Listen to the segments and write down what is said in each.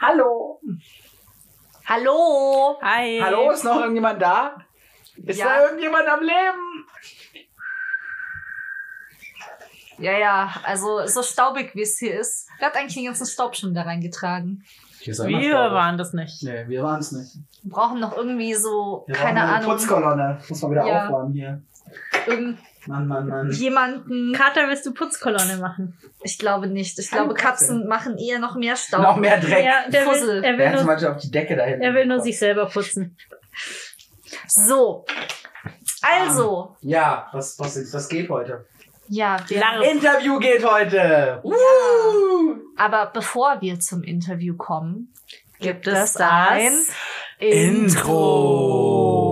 Hallo. Hallo. Hi. Hallo, ist noch irgendjemand da? Ist Ja. da irgendjemand am Leben? Ja, ja, also so staubig wie es hier ist. Wer hat eigentlich den ganzen Staub schon da reingetragen? Wir waren das nicht. Nee, wir waren es nicht. Wir brauchen noch irgendwie so, Wir keine eine Ahnung, Putzkolonne. Muss man wieder Ja. aufräumen hier. Mann, Mann, Mann. irgendjemanden. Kater, willst du Putzkolonne machen? Ich glaube nicht. Ich Keine glaube, Katze. Katzen machen eher noch mehr Staub. Noch mehr Dreck. Ja, der will, Fussel. er will, hat zum nur, Beispiel auf die Decke da hinten? er will nur sich selber putzen. So. Also, Ja, was, was, was geht heute? ja, wir, Larv. Interview geht heute. Uh. aber bevor wir zum Interview kommen, Gibt es es ein das? Intro.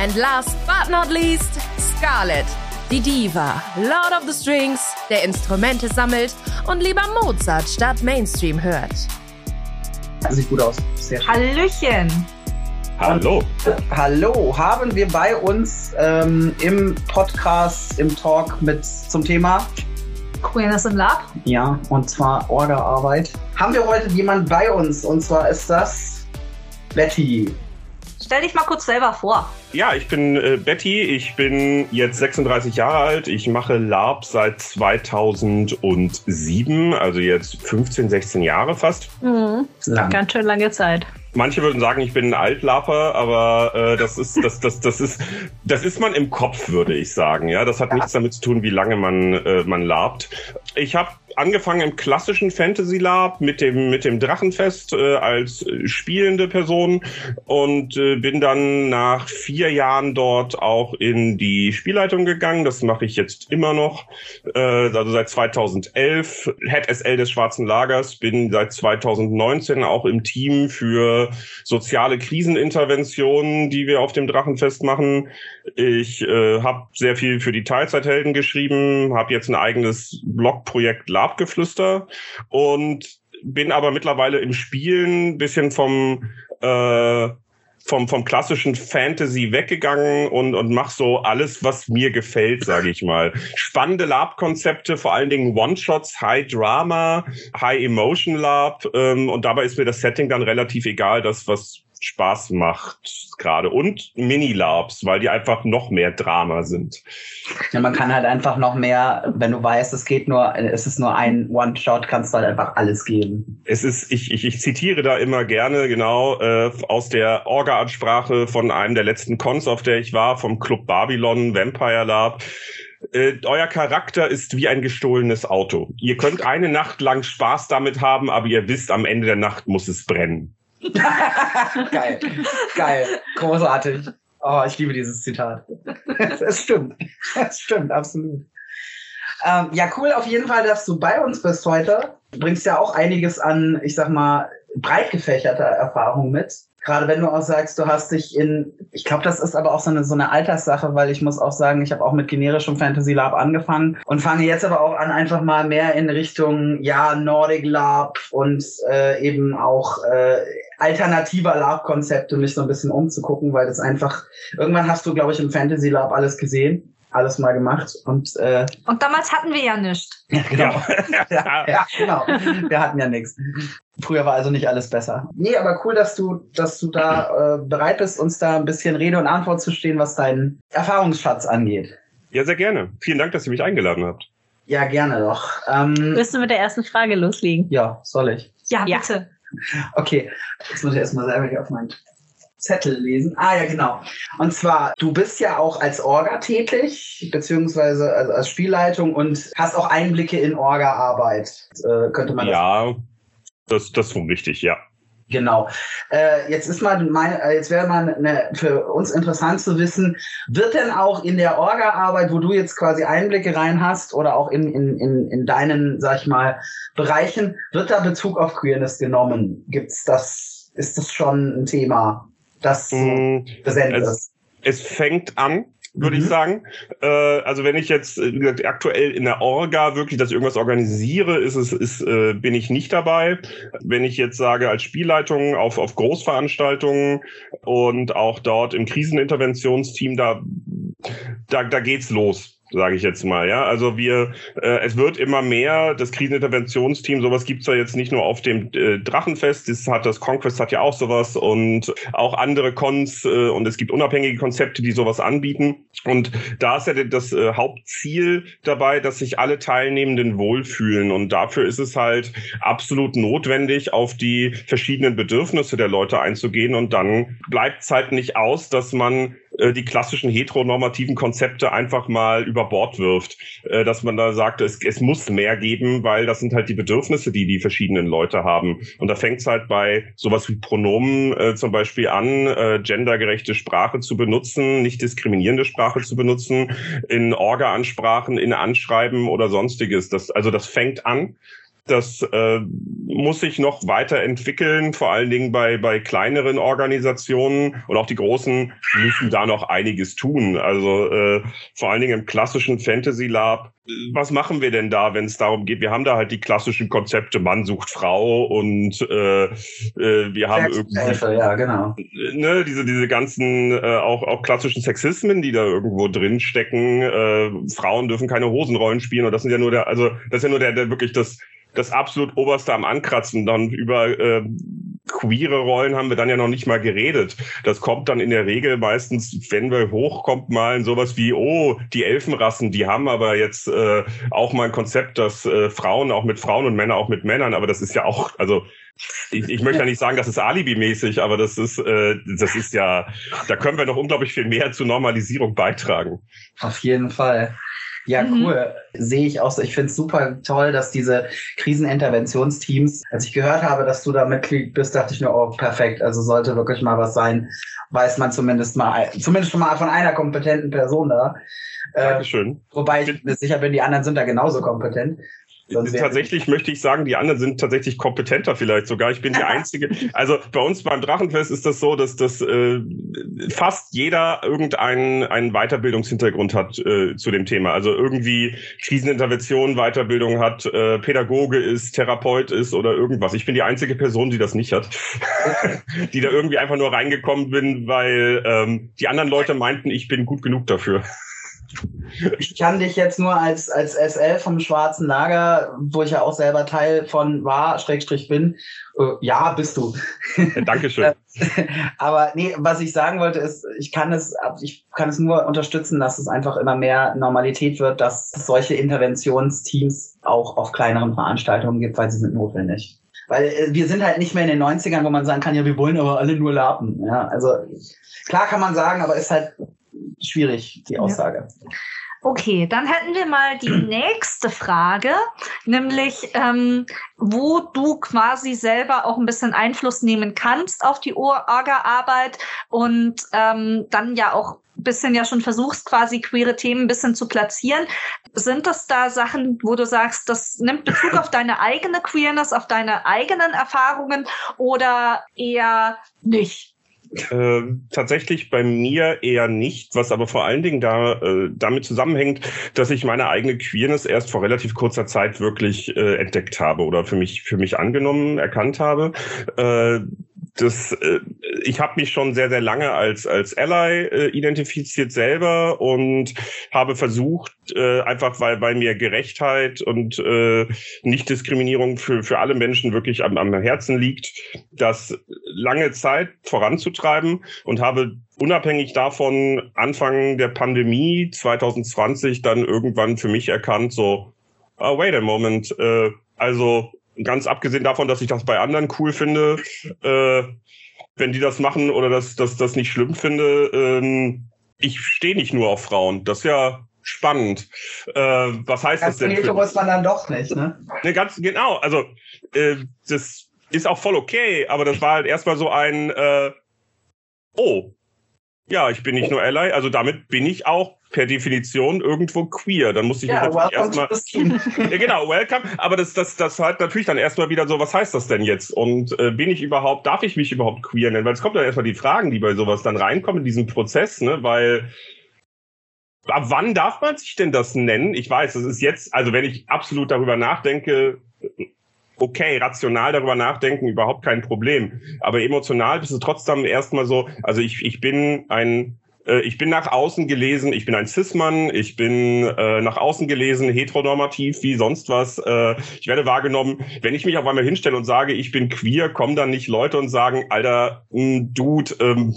And last but not least, Scarlett, die Diva, Lord of the Strings, der Instrumente sammelt und lieber Mozart statt Mainstream hört. Sieht gut aus. Sehr schön. Hallöchen. Hallo. Hallo, haben wir bei uns ähm, im Podcast, im Talk mit zum Thema, Queerness in Lab. ja, und zwar Orga-Arbeit, haben wir heute jemand bei uns und zwar ist das Betty. Stell dich mal kurz selber vor. Ja, ich bin äh, Betty, ich bin jetzt 36 Jahre alt, ich mache LARP seit 2007, also jetzt 15, 16 Jahre fast. Mhm. Lang. Ganz schön lange Zeit. Manche würden sagen, ich bin ein Altlaper, aber äh, das ist das das das ist das ist man im Kopf, würde ich sagen. Ja, das hat nichts damit zu tun, wie lange man äh, man labt. Ich habe angefangen im klassischen Fantasy Lab mit dem mit dem Drachenfest äh, als spielende Person und äh, bin dann nach vier Jahren dort auch in die Spielleitung gegangen. Das mache ich jetzt immer noch. Äh, also seit 2011 Head SL des Schwarzen Lagers. Bin seit 2019 auch im Team für soziale Kriseninterventionen, die wir auf dem Drachenfest machen. Ich äh, habe sehr viel für die Teilzeithelden geschrieben, habe jetzt ein eigenes Blogprojekt Labgeflüster und bin aber mittlerweile im Spielen bisschen vom äh, vom, vom klassischen Fantasy weggegangen und, und mach so alles, was mir gefällt, sage ich mal. Spannende Lab-Konzepte, vor allen Dingen One-Shots, High Drama, High Emotion Lab ähm, und dabei ist mir das Setting dann relativ egal, das, was Spaß macht gerade. Und Mini-Labs, weil die einfach noch mehr Drama sind. Ja, man kann halt einfach noch mehr, wenn du weißt, es geht nur, es ist nur ein One-Shot, kannst du halt einfach alles geben. Es ist, ich, ich, ich zitiere da immer gerne genau äh, aus der Orga-Ansprache von einem der letzten Cons, auf der ich war, vom Club Babylon Vampire Lab. Äh, euer Charakter ist wie ein gestohlenes Auto. Ihr könnt eine Nacht lang Spaß damit haben, aber ihr wisst, am Ende der Nacht muss es brennen. geil, geil, großartig. Oh, ich liebe dieses Zitat. Es stimmt, es stimmt, absolut. Ähm, ja, cool auf jeden Fall, dass du bei uns bist heute. Du bringst ja auch einiges an, ich sag mal, breit gefächerter Erfahrung mit. Gerade wenn du auch sagst, du hast dich in, ich glaube, das ist aber auch so eine, so eine Alterssache, weil ich muss auch sagen, ich habe auch mit generischem Fantasy Lab angefangen und fange jetzt aber auch an, einfach mal mehr in Richtung, ja, Nordic Lab und äh, eben auch äh, alternativer Lab-Konzepte mich so ein bisschen umzugucken, weil das einfach, irgendwann hast du, glaube ich, im Fantasy Lab alles gesehen, alles mal gemacht und äh, Und damals hatten wir ja nichts. ja, genau. Ja. Ja, genau. Wir hatten ja nichts. Früher war also nicht alles besser. Nee, aber cool, dass du, dass du da äh, bereit bist, uns da ein bisschen Rede und Antwort zu stehen, was deinen Erfahrungsschatz angeht. Ja, sehr gerne. Vielen Dank, dass ihr mich eingeladen habt. Ja, gerne doch. Ähm, Willst du mit der ersten Frage loslegen? ja, soll ich. Ja, Ja. bitte. Okay, jetzt muss ich erstmal selber hier auf meinen Zettel lesen. Ah ja, genau. Und zwar, du bist ja auch als Orga tätig, beziehungsweise als Spielleitung und hast auch Einblicke in Orga-Arbeit. Äh, könnte man das Ja, das, das ist wohl richtig, ja. Genau. Äh, jetzt ist mal mein, äh, jetzt wäre mal ne, für uns interessant zu wissen, wird denn auch in der Orga-Arbeit, wo du jetzt quasi Einblicke rein hast oder auch in, in, in, in deinen, sag ich mal, Bereichen, wird da Bezug auf Queerness genommen? Gibt's das, ist das schon ein Thema, das so Mm, präsent es- ist? Es fängt an, würde Mhm. ich sagen. Äh, also wenn ich jetzt äh, wie gesagt, aktuell in der Orga wirklich, dass ich irgendwas organisiere, ist es, ist, äh, bin ich nicht dabei. Wenn ich jetzt sage als Spielleitung auf, auf Großveranstaltungen und auch dort im Kriseninterventionsteam, da, da, da geht's los sage ich jetzt mal, ja. Also wir, äh, es wird immer mehr, das Kriseninterventionsteam, sowas gibt's ja jetzt nicht nur auf dem äh, Drachenfest, das hat das Conquest hat ja auch sowas und auch andere Cons äh, und es gibt unabhängige Konzepte, die sowas anbieten. Und da ist ja das äh, Hauptziel dabei, dass sich alle Teilnehmenden wohlfühlen. Und dafür ist es halt absolut notwendig, auf die verschiedenen Bedürfnisse der Leute einzugehen. Und dann bleibt es halt nicht aus, dass man äh, die klassischen heteronormativen Konzepte einfach mal über Bord wirft. Äh, dass man da sagt, es, es muss mehr geben, weil das sind halt die Bedürfnisse, die die verschiedenen Leute haben. Und da fängt es halt bei sowas wie Pronomen äh, zum Beispiel an, äh, gendergerechte Sprache zu benutzen, nicht diskriminierende Sprache zu benutzen, in Orga-Ansprachen, in Anschreiben oder sonstiges. Das, also das fängt an. Das äh, muss sich noch weiterentwickeln, vor allen Dingen bei, bei kleineren Organisationen und auch die großen müssen da noch einiges tun. Also äh, vor allen Dingen im klassischen Fantasy Lab. Was machen wir denn da, wenn es darum geht? Wir haben da halt die klassischen Konzepte Mann sucht Frau und äh, äh, wir haben irgendwie ja, genau. ne, diese, diese ganzen äh, auch, auch klassischen Sexismen, die da irgendwo drin stecken. Äh, Frauen dürfen keine Hosenrollen spielen und das sind ja nur der, also das ist ja nur der, der wirklich das, das absolut oberste am Ankratzen. Dann über äh, queere Rollen haben wir dann ja noch nicht mal geredet. Das kommt dann in der Regel meistens, wenn wir hochkommt, mal in sowas wie, oh, die Elfenrassen, die haben aber jetzt äh, auch mal ein Konzept, dass äh, Frauen auch mit Frauen und Männer auch mit Männern, aber das ist ja auch, also ich, ich möchte ja nicht sagen, das ist alibimäßig, aber das ist, äh, das ist ja, da können wir noch unglaublich viel mehr zur Normalisierung beitragen. Auf jeden Fall. Ja, Mhm. cool. Sehe ich auch so. Ich finde es super toll, dass diese Kriseninterventionsteams, als ich gehört habe, dass du da Mitglied bist, dachte ich nur, oh, perfekt. Also sollte wirklich mal was sein. Weiß man zumindest mal, zumindest schon mal von einer kompetenten Person da. Äh, Dankeschön. wobei ich mir sicher bin, die anderen sind da genauso kompetent. Wäre- Tatsächlich möchte ich sagen, die anderen sind tatsächlich kompetenter vielleicht sogar. Ich bin die Einzige. Also bei uns beim Drachenfest ist das so, dass das äh, fast jeder irgendeinen einen Weiterbildungshintergrund hat äh, zu dem Thema. Also irgendwie Krisenintervention, Weiterbildung hat, äh, Pädagoge ist, Therapeut ist oder irgendwas. Ich bin die einzige Person, die das nicht hat. die da irgendwie einfach nur reingekommen bin, weil ähm, die anderen Leute meinten, ich bin gut genug dafür. Ich kann dich jetzt nur als, als SL vom Schwarzen Lager, wo ich ja auch selber Teil von war, Schrägstrich bin. Äh, ja, bist du. Dankeschön. Aber nee, was ich sagen wollte, ist, ich kann es, ich kann es nur unterstützen, dass es einfach immer mehr Normalität wird, dass es solche Interventionsteams auch auf kleineren Veranstaltungen gibt, weil sie sind notwendig. Weil äh, wir sind halt nicht mehr in den 90ern, wo man sagen kann, ja, wir wollen aber alle nur lapen. Ja, also klar kann man sagen, aber ist halt schwierig, die Aussage. Okay, dann hätten wir mal die nächste Frage, nämlich ähm, wo du quasi selber auch ein bisschen Einfluss nehmen kannst auf die Orga-Arbeit und ähm, dann ja auch ein bisschen ja schon versuchst, quasi queere Themen ein bisschen zu platzieren. Sind das da Sachen, wo du sagst, das nimmt Bezug auf deine eigene Queerness, auf deine eigenen Erfahrungen oder eher nicht? Äh, tatsächlich bei mir eher nicht, was aber vor allen Dingen da äh, damit zusammenhängt, dass ich meine eigene Queerness erst vor relativ kurzer Zeit wirklich äh, entdeckt habe oder für mich für mich angenommen erkannt habe. Das, äh, ich habe mich schon sehr, sehr lange als, als Ally äh, identifiziert selber und habe versucht, äh, einfach weil, weil mir Gerechtheit und äh, Nichtdiskriminierung für, für alle Menschen wirklich am, am Herzen liegt, das lange Zeit voranzutreiben und habe unabhängig davon Anfang der Pandemie 2020 dann irgendwann für mich erkannt, so, oh, wait a moment, äh, also ganz abgesehen davon, dass ich das bei anderen cool finde, äh, wenn die das machen oder dass das, das nicht schlimm finde, ähm, ich stehe nicht nur auf Frauen. Das ist ja spannend. Äh, was heißt Ganz das denn? hetero ist man dann doch nicht, ne? ne, ganz genau. Also äh, das ist auch voll okay, aber das war halt erstmal so ein, äh, oh, ja, ich bin nicht nur Ally, also damit bin ich auch per Definition irgendwo queer. Dann muss ich Ja, mich natürlich erstmal. Ja, genau, welcome. Aber das, das, das halt natürlich dann erstmal wieder so, was heißt das denn jetzt? Und äh, bin ich überhaupt, darf ich mich überhaupt queer nennen? Weil es kommt dann erstmal die Fragen, die bei sowas dann reinkommen in diesem Prozess, ne? Weil ab wann darf man sich denn das nennen? Ich weiß, das ist jetzt, also wenn ich absolut darüber nachdenke, okay, rational darüber nachdenken, überhaupt kein Problem. Aber emotional bist du trotzdem erstmal so, also ich, ich bin ein ich bin nach außen gelesen, ich bin ein Cis-Mann, ich bin äh, nach außen gelesen, heteronormativ, wie sonst was. Äh, ich werde wahrgenommen, wenn ich mich auf einmal hinstelle und sage, ich bin queer, kommen dann nicht Leute und sagen, Alter, mh, Dude, ähm,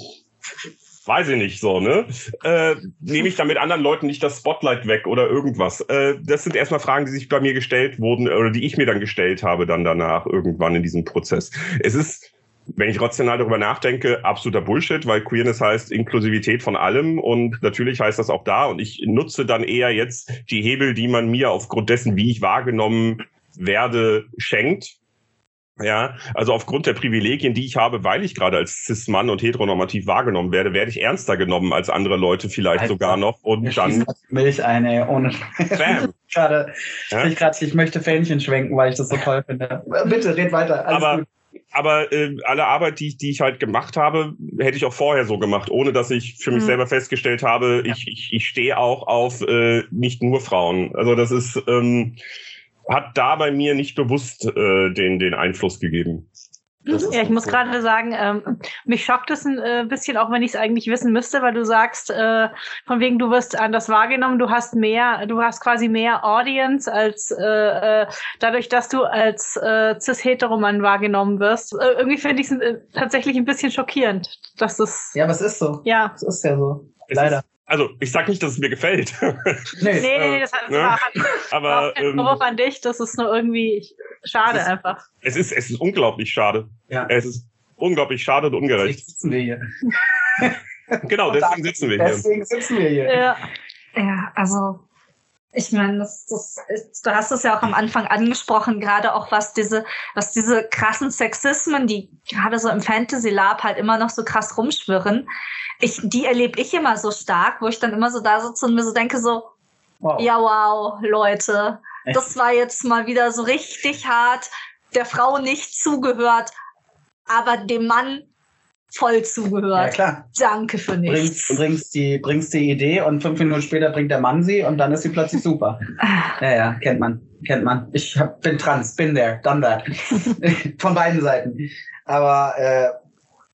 weiß ich nicht so, ne? Äh, nehme ich damit anderen Leuten nicht das Spotlight weg oder irgendwas? Äh, das sind erstmal Fragen, die sich bei mir gestellt wurden oder die ich mir dann gestellt habe dann danach irgendwann in diesem Prozess. Es ist wenn ich rational darüber nachdenke, absoluter Bullshit, weil Queerness heißt Inklusivität von allem und natürlich heißt das auch da und ich nutze dann eher jetzt die Hebel, die man mir aufgrund dessen, wie ich wahrgenommen werde, schenkt. Ja, also aufgrund der Privilegien, die ich habe, weil ich gerade als Cis-Mann und heteronormativ wahrgenommen werde, werde ich ernster genommen als andere Leute vielleicht Alter. sogar noch und dann das Milch ein, ey, ohne Bam. Schade. Ja? Ich, grad, ich möchte Fähnchen schwenken, weil ich das so toll finde. Bitte, red weiter. Alles Aber gut. Aber äh, alle Arbeit, die ich, die ich halt gemacht habe, hätte ich auch vorher so gemacht, ohne dass ich für mich Mhm. selber festgestellt habe, ich, ich, ich stehe auch auf äh, nicht nur Frauen. Also das ist ähm, hat da bei mir nicht bewusst äh, den den Einfluss gegeben. Ist Ja, ich muss so. gerade sagen, ähm, mich schockt es ein äh, bisschen, auch wenn ich es eigentlich wissen müsste, weil du sagst, äh, von wegen du wirst anders wahrgenommen, du hast mehr, du hast quasi mehr Audience als äh, äh, dadurch, dass du als äh, cis-heteroman wahrgenommen wirst. Äh, irgendwie finde ich es äh, tatsächlich ein bisschen schockierend, dass das Ja, aber es ist so. ja. Es ist ja so. Es Leider. Ist, also ich sag nicht, dass es mir gefällt, Nee. Nee, nee, das hat Ne? aber ähm, Vorwurf an dich, das ist nur irgendwie schade Es ist- einfach. es ist es ist unglaublich schade. Ja. Es ist unglaublich schade und ungerecht. Deswegen sitzen wir hier. Genau, deswegen sitzen wir hier. Deswegen sitzen wir hier. Ja. Ja, also ich meine, das, das ist, du hast es ja auch am Anfang angesprochen, gerade auch was diese, was diese krassen Sexismen, die gerade so im Fantasy Lab halt immer noch so krass rumschwirren, ich, die erlebe ich immer so stark, wo ich dann immer so da sitze und mir so denke so, Wow. ja wow, Leute, Echt? das war jetzt mal wieder so richtig hart, der Frau nicht zugehört, aber dem Mann voll ja, zugehört. klar. Danke für nichts. Bringst, bringst, die, bringst die Idee und fünf Minuten später bringt der Mann sie und dann ist sie plötzlich super. Ja, ja, kennt man. Kennt man. Ich hab, bin trans, bin there, done that. Von beiden Seiten. Aber äh,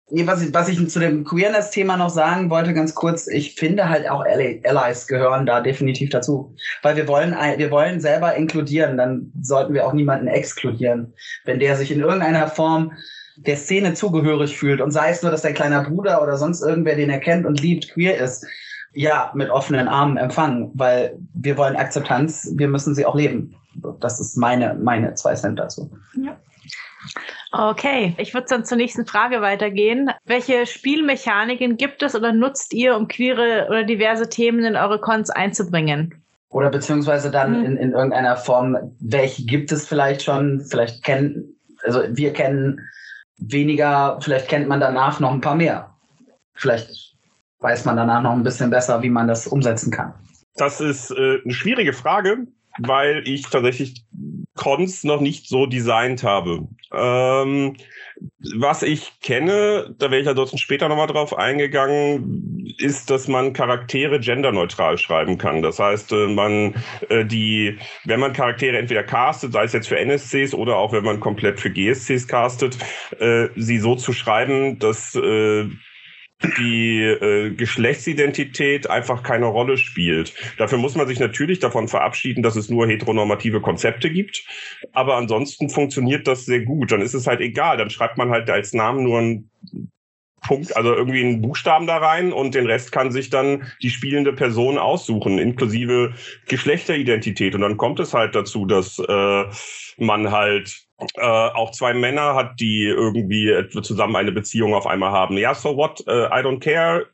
nee, was, ich, was ich zu dem Queerness-Thema noch sagen wollte, ganz kurz, ich finde halt auch Allies gehören da definitiv dazu. Weil wir wollen, wir wollen selber inkludieren, dann sollten wir auch niemanden exkludieren. Wenn der sich in irgendeiner Form der Szene zugehörig fühlt und sei es nur, dass dein kleiner Bruder oder sonst irgendwer, den er kennt und liebt, queer ist, ja, mit offenen Armen empfangen, weil wir wollen Akzeptanz, wir müssen sie auch leben. Das ist meine, meine zwei Cent dazu. Okay, ich würde dann zur nächsten Frage weitergehen. Welche Spielmechaniken gibt es oder nutzt ihr, um queere oder diverse Themen in eure Cons einzubringen? Oder beziehungsweise dann Hm. in, in irgendeiner Form, welche gibt es vielleicht schon, vielleicht kennen, also wir kennen weniger, vielleicht kennt man danach noch ein paar mehr. Vielleicht weiß man danach noch ein bisschen besser, wie man das umsetzen kann. Das ist äh, eine schwierige Frage, weil ich tatsächlich Cons noch nicht so designt habe. Ähm, was ich kenne, da wäre ich ansonsten später nochmal drauf eingegangen, ist, dass man Charaktere genderneutral schreiben kann. Das heißt, äh, man äh, die, wenn man Charaktere entweder castet, sei es jetzt für NSCs oder auch wenn man komplett für GSCs castet, äh, sie so zu schreiben, dass die äh, Geschlechtsidentität einfach keine Rolle spielt. Dafür muss man sich natürlich davon verabschieden, dass es nur heteronormative Konzepte gibt. Aber ansonsten funktioniert das sehr gut. Dann ist es halt egal. Dann schreibt man halt als Namen nur einen Punkt, also irgendwie einen Buchstaben da rein und den Rest kann sich dann die spielende Person aussuchen, inklusive Geschlechteridentität. Und dann kommt es halt dazu, dass äh, man halt äh, auch zwei Männer hat, die irgendwie zusammen eine Beziehung auf einmal haben. Ja, so what? Äh, I don't care.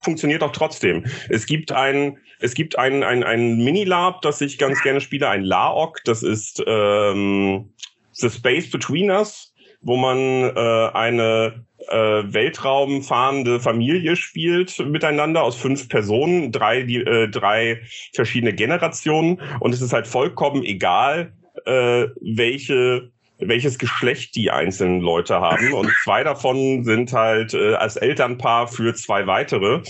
Funktioniert auch trotzdem. Es gibt ein, es gibt ein, ein, ein Mini-Lab, das ich ganz gerne spiele, ein LAOC. Das ist ähm, The Space Between Us. wo man äh, eine äh, weltraumfahrende Familie spielt miteinander aus fünf Personen, drei, die, äh, drei verschiedene Generationen und es ist halt vollkommen egal, äh, welche welches Geschlecht die einzelnen Leute haben. Und zwei davon sind halt äh, als Elternpaar für zwei weitere.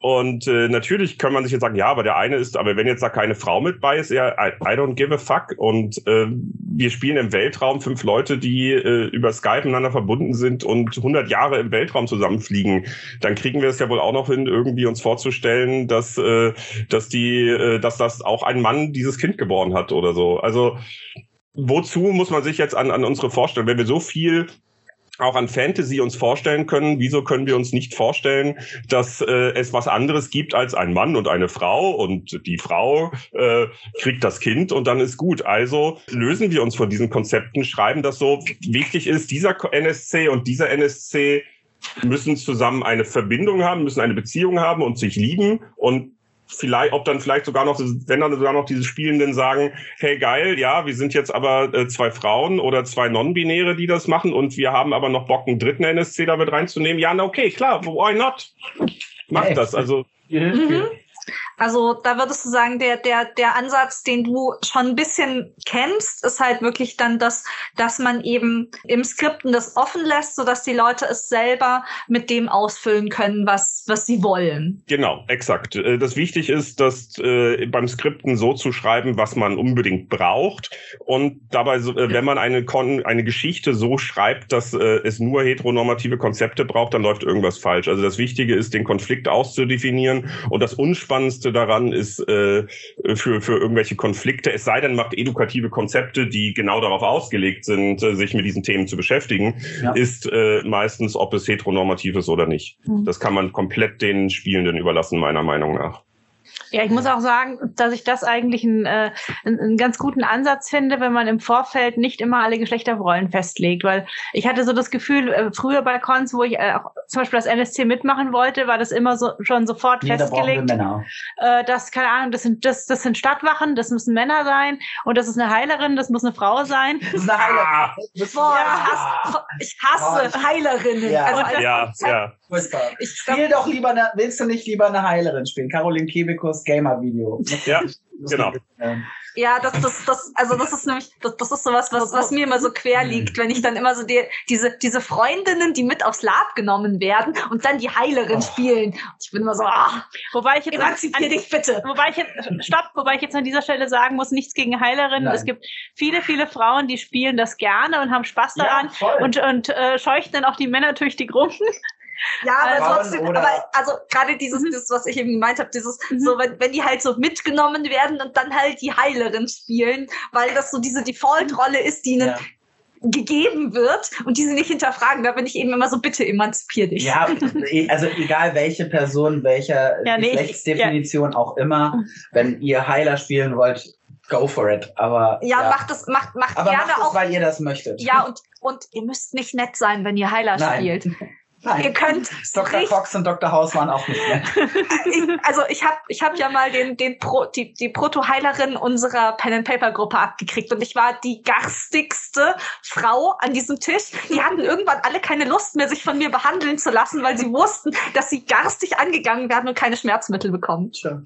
Und äh, natürlich kann man sich jetzt sagen, ja, aber der eine ist, aber wenn jetzt da keine Frau mit bei ist, ja, I, I don't give a fuck. Und äh, wir spielen im Weltraum fünf Leute, die äh, über Skype miteinander verbunden sind und 100 Jahre im Weltraum zusammenfliegen. Dann kriegen wir es ja wohl auch noch hin, irgendwie uns vorzustellen, dass, äh, dass die, äh, dass das auch ein Mann dieses Kind geboren hat oder so. Also wozu muss man sich jetzt an, an unsere vorstellen, wenn wir so viel auch an Fantasy uns vorstellen können, wieso können wir uns nicht vorstellen, dass äh, es was anderes gibt als ein Mann und eine Frau und die Frau äh, kriegt das Kind und dann ist gut. Also lösen wir uns von diesen Konzepten, schreiben das so. Wichtig ist, dieser NSC und dieser NSC müssen zusammen eine Verbindung haben, müssen eine Beziehung haben und sich lieben und vielleicht, ob dann vielleicht sogar noch, wenn dann sogar noch diese Spielenden sagen, hey geil, ja, wir sind jetzt aber äh, zwei Frauen oder zwei Non-Binäre, die das machen und wir haben aber noch Bock, einen dritten NSC da mit reinzunehmen. Ja, na okay, klar, why not? Macht das. Also Mhm. Also da würdest du sagen, der, der, der Ansatz, den du schon ein bisschen kennst, ist halt wirklich dann das, dass man eben im Skripten das offen lässt, sodass die Leute es selber mit dem ausfüllen können, was, was sie wollen. Genau, exakt. Äh, das wichtig ist, das äh, beim Skripten so zu schreiben, was man unbedingt braucht. Und dabei, äh, wenn man eine, Kon eine Geschichte so schreibt, dass es nur heteronormative Konzepte braucht, dann läuft irgendwas falsch. Also das Wichtige ist, den Konflikt auszudefinieren. Und das Unspannendste daran ist äh, für, für irgendwelche Konflikte, es sei denn, macht edukative Konzepte, die genau darauf ausgelegt sind, äh, sich mit diesen Themen zu beschäftigen, Ja. ist äh, meistens, ob es heteronormativ ist oder nicht. Mhm. Das kann man komplett den Spielenden überlassen, meiner Meinung nach. Ja, ich muss auch sagen, dass ich das eigentlich einen, äh, einen, ganz guten Ansatz finde, wenn man im Vorfeld nicht immer alle Geschlechterrollen festlegt. Weil ich hatte so das Gefühl, äh, früher bei Cons, wo ich äh, auch zum Beispiel das NSC mitmachen wollte, war das immer so schon sofort Nee, da festgelegt. Männer. äh, das, keine Ahnung, das sind, das, das sind Stadtwachen, das müssen Männer sein und das ist eine Heilerin, das muss eine Frau sein. Das ist eine Heilerin. Das ist- Boah, Ja. ich hasse, ich hasse Heilerinnen. Ja. Also als Ja, Konzept- ja. Ich Spiel doch lieber eine, willst du nicht lieber eine Heilerin spielen? Caroline Kebekus Gamer-Video. Ja, genau. Ja, das, das, das, also das ist nämlich, das, das ist sowas, was, was mir immer so quer liegt, wenn ich dann immer so die, diese, diese Freundinnen, die mit aufs Lab genommen werden und dann die Heilerin Oh. spielen. Ich bin immer so, ah, Wobei ich jetzt emanzipier dich bitte. Wobei ich jetzt, stopp, wobei ich jetzt an dieser Stelle sagen muss, nichts gegen Heilerinnen. Nein. Es gibt viele, viele Frauen, die spielen das gerne und haben Spaß daran voll. und, und äh, scheuchen dann auch die Männer tüchtig rum. Ja, aber Frauen trotzdem, aber also gerade dieses, Mhm. dieses, was ich eben gemeint habe, dieses, Mhm. so, wenn, wenn die halt so mitgenommen werden und dann halt die Heilerin spielen, weil das so diese Default-Rolle ist, die ihnen ja. gegeben wird und die sie nicht hinterfragen. Da bin ich eben immer so, bitte emanzipier dich. ja, e- also egal welche Person, welcher Ja, nee, Geschlechtsdefinition auch immer, wenn ihr Heiler spielen wollt, go for it. Aber Ja, macht das, macht, macht aber gerne macht es, auch. weil ihr das möchtet. Ja, und, und ihr müsst nicht nett sein, wenn ihr Heiler Nein. spielt. Ihr Nein. könnt Dr. richtig- Cox und Dr. House waren auch nicht nett. ich, also ich habe ich hab ja mal den, den Pro, die, die Proto-Heilerin unserer Pen-and-Paper-Gruppe abgekriegt und ich war die garstigste Frau an diesem Tisch. Die hatten irgendwann alle keine Lust mehr, sich von mir behandeln zu lassen, weil sie wussten, dass sie garstig angegangen werden und keine Schmerzmittel bekommen. Tja.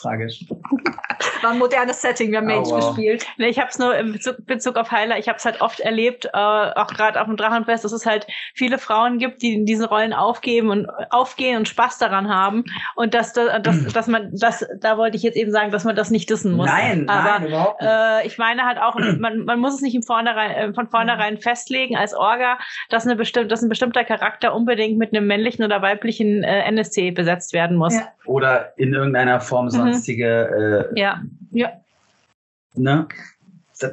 Tragisch. War ein modernes Setting, wir haben Oh, Mage wow. gespielt. Nee, ich habe es nur in Bezug, Bezug auf Heiler, ich habe es halt oft erlebt, äh, auch gerade auf dem Drachenfest, dass es halt viele Frauen gibt, die in diese Rollen aufgeben und aufgehen und Spaß daran haben. Und dass, da- dass, dass man, das, da wollte ich jetzt eben sagen, dass man das nicht dissen muss. Nein, Aber nein, überhaupt nicht. äh, ich meine halt auch, man, man muss es nicht im Vornherein, äh, von vornherein festlegen als Orga, dass, eine bestimm dass ein bestimmter Charakter unbedingt mit einem männlichen oder weiblichen äh, NSC besetzt werden muss. Ja. Oder in irgendeiner Form sonstige, äh, Ja. ne?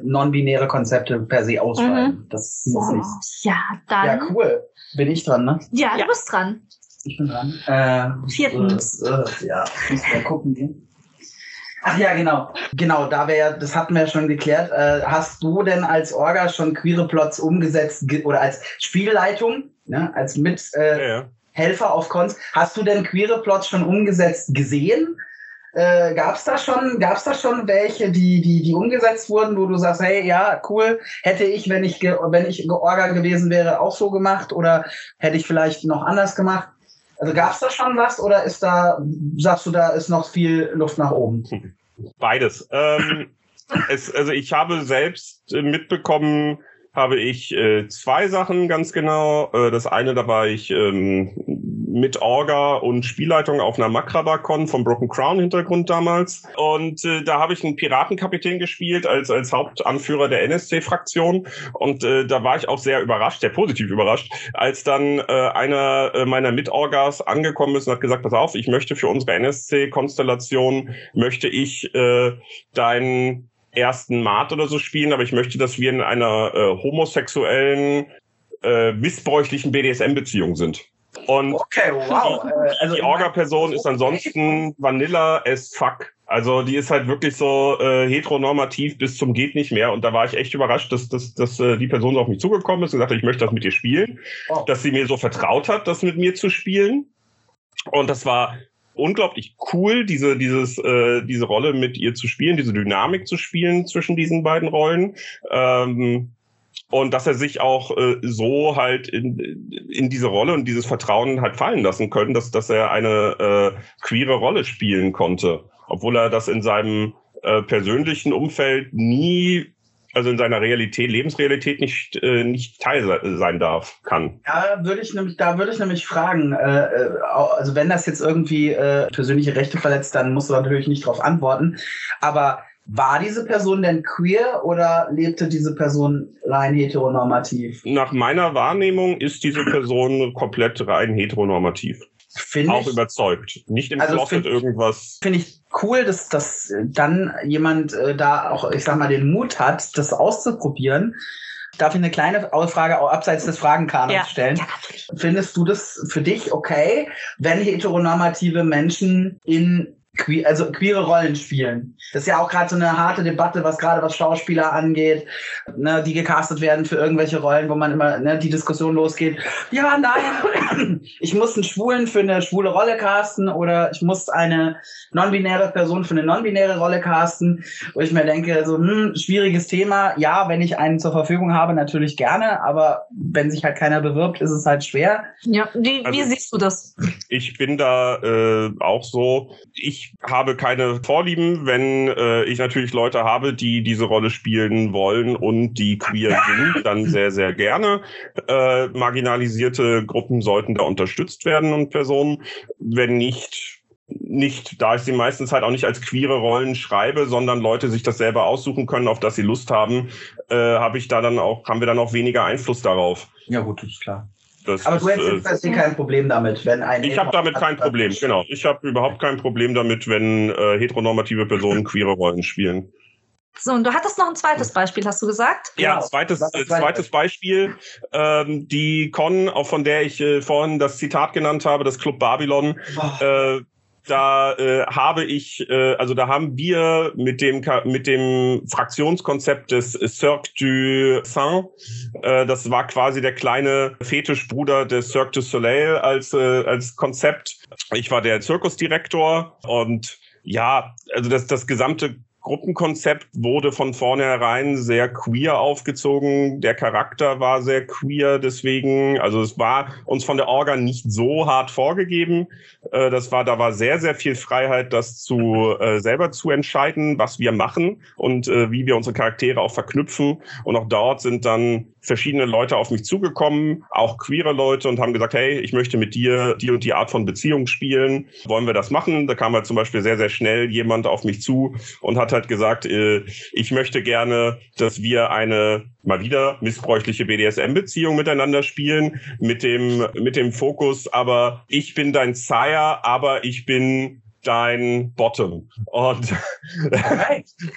Non-binäre Konzepte per se ausschreiben. Das ist Oh, nicht. ja, dann. Ja, cool. Bin ich dran, ne? Ja, Ja. du bist dran. Ich bin dran. Äh, Viertens. Äh, äh, ja, muss mal gucken. gehen. Ach ja, genau. Genau, da wir ja, das hatten wir ja schon geklärt. Äh, hast du denn als Orga schon queere Plots umgesetzt ge- oder als Spielleitung, ne, als Mithelfer Ja, äh, ja. auf Cons, hast du denn queere Plots schon umgesetzt gesehen? Äh, gab's da schon, gab's da schon welche, die, die, die umgesetzt wurden, wo du sagst, hey, ja, cool, hätte ich, wenn ich, wenn ich Orga gewesen wäre, auch so gemacht oder hätte ich vielleicht noch anders gemacht? Also gab's da schon was oder ist da, sagst du, da ist noch viel Luft nach oben? Beides. Ähm, es, also ich habe selbst mitbekommen, habe ich äh, zwei Sachen ganz genau. Äh, das eine, da war ich ähm, mit Orga und Spielleitung auf einer Makrabakon vom Broken Crown Hintergrund damals. Und äh, da habe ich einen Piratenkapitän gespielt als, als Hauptanführer der NSC-Fraktion. Und äh, da war ich auch sehr überrascht, sehr positiv überrascht, als dann äh, einer äh, meiner Mitorgas angekommen ist und hat gesagt, pass auf, ich möchte für unsere NSC-Konstellation, möchte ich äh, deinen ersten Mat oder so spielen, aber ich möchte, dass wir in einer äh, homosexuellen, äh, missbräuchlichen BDSM-Beziehung sind. Und okay, wow. die, also die Orga-Person ist ansonsten Vanilla as fuck. Also die ist halt wirklich so äh, heteronormativ bis zum geht nicht mehr. Und da war ich echt überrascht, dass, dass, dass äh, die Person so auf mich zugekommen ist und gesagt hat, ich möchte das mit dir spielen. Oh. Dass sie mir so vertraut hat, das mit mir zu spielen. Und das war unglaublich cool, diese, dieses, äh, diese Rolle mit ihr zu spielen, diese Dynamik zu spielen zwischen diesen beiden Rollen. Ähm, und dass er sich auch äh, so halt in, in diese Rolle und dieses Vertrauen halt fallen lassen können, dass, dass er eine äh, queere Rolle spielen konnte. Obwohl er das in seinem äh, persönlichen Umfeld nie also in seiner Realität, Lebensrealität nicht, äh, nicht Teil sein darf, kann. Ja, würde ich nämlich, da würde ich nämlich fragen, äh, äh also wenn das jetzt irgendwie äh, persönliche Rechte verletzt, dann musst du natürlich nicht darauf antworten. Aber war diese Person denn queer oder lebte diese Person rein heteronormativ? Nach meiner Wahrnehmung ist diese Person komplett rein heteronormativ. Find auch ich, überzeugt. Nicht im also Closet irgendwas. Finde ich cool, dass, dass dann jemand äh, da auch, ich sag mal, den Mut hat, das auszuprobieren. Darf ich eine kleine Frage auch abseits des Fragenkanons ja. stellen? Ja, Findest du das für dich okay, wenn heteronormative Menschen in que also queere Rollen spielen. Das ist ja auch gerade so eine harte Debatte, was gerade was Schauspieler angeht, ne, die gecastet werden für irgendwelche Rollen, wo man immer ne, die Diskussion losgeht. Ja, nein, ich muss einen Schwulen für eine schwule Rolle casten oder ich muss eine non-binäre Person für eine non-binäre Rolle casten, wo ich mir denke, so hm, schwieriges Thema. Ja, wenn ich einen zur Verfügung habe, natürlich gerne, aber wenn sich halt keiner bewirbt, ist es halt schwer. Ja, wie, also, wie siehst du das? Ich bin da äh, auch so. Ich habe keine Vorlieben, wenn äh, ich natürlich Leute habe, die diese Rolle spielen wollen und die queer sind, dann sehr, sehr gerne. Äh, marginalisierte Gruppen sollten da unterstützt werden und Personen. Wenn nicht, nicht, da ich sie meistens halt auch nicht als queere Rollen schreibe, sondern Leute sich das selber aussuchen können, auf das sie Lust haben, äh, habe ich da dann auch, haben wir dann auch weniger Einfluss darauf. Ja, gut, ist klar. Das Aber du hättest äh, kein Problem damit, wenn ein. Ich habe damit kein Problem, genau. Ich habe überhaupt kein Problem damit, wenn äh, heteronormative Personen queere Rollen spielen. So, und du hattest noch ein zweites Beispiel, hast du gesagt? Ja, genau. zweites, äh, zweites Beispiel. Ähm, die Con, auch von der ich äh, vorhin das Zitat genannt habe, das Club Babylon, oh. äh, da äh, habe ich, äh, also da haben wir mit dem mit dem Fraktionskonzept des Cirque du Saint, äh, das war quasi der kleine Fetischbruder des Cirque du Soleil als äh, als Konzept. Ich war der Zirkusdirektor und ja, also das das gesamte Gruppenkonzept wurde von vornherein sehr queer aufgezogen. Der Charakter war sehr queer, deswegen, also es war uns von der Orga nicht so hart vorgegeben. Äh, das war, da war sehr, sehr viel Freiheit, das zu äh, selber zu entscheiden, was wir machen und äh, wie wir unsere Charaktere auch verknüpfen. Und auch dort sind dann verschiedene Leute auf mich zugekommen, auch queere Leute und haben gesagt, hey, ich möchte mit dir die und die Art von Beziehung spielen. Wollen wir das machen? Da kam halt zum Beispiel sehr, sehr schnell jemand auf mich zu und hat halt gesagt, äh, ich möchte gerne, dass wir eine mal wieder missbräuchliche BDSM-Beziehung miteinander spielen, mit dem, mit dem Fokus, aber ich bin dein Sire, aber ich bin dein Bottom. Und,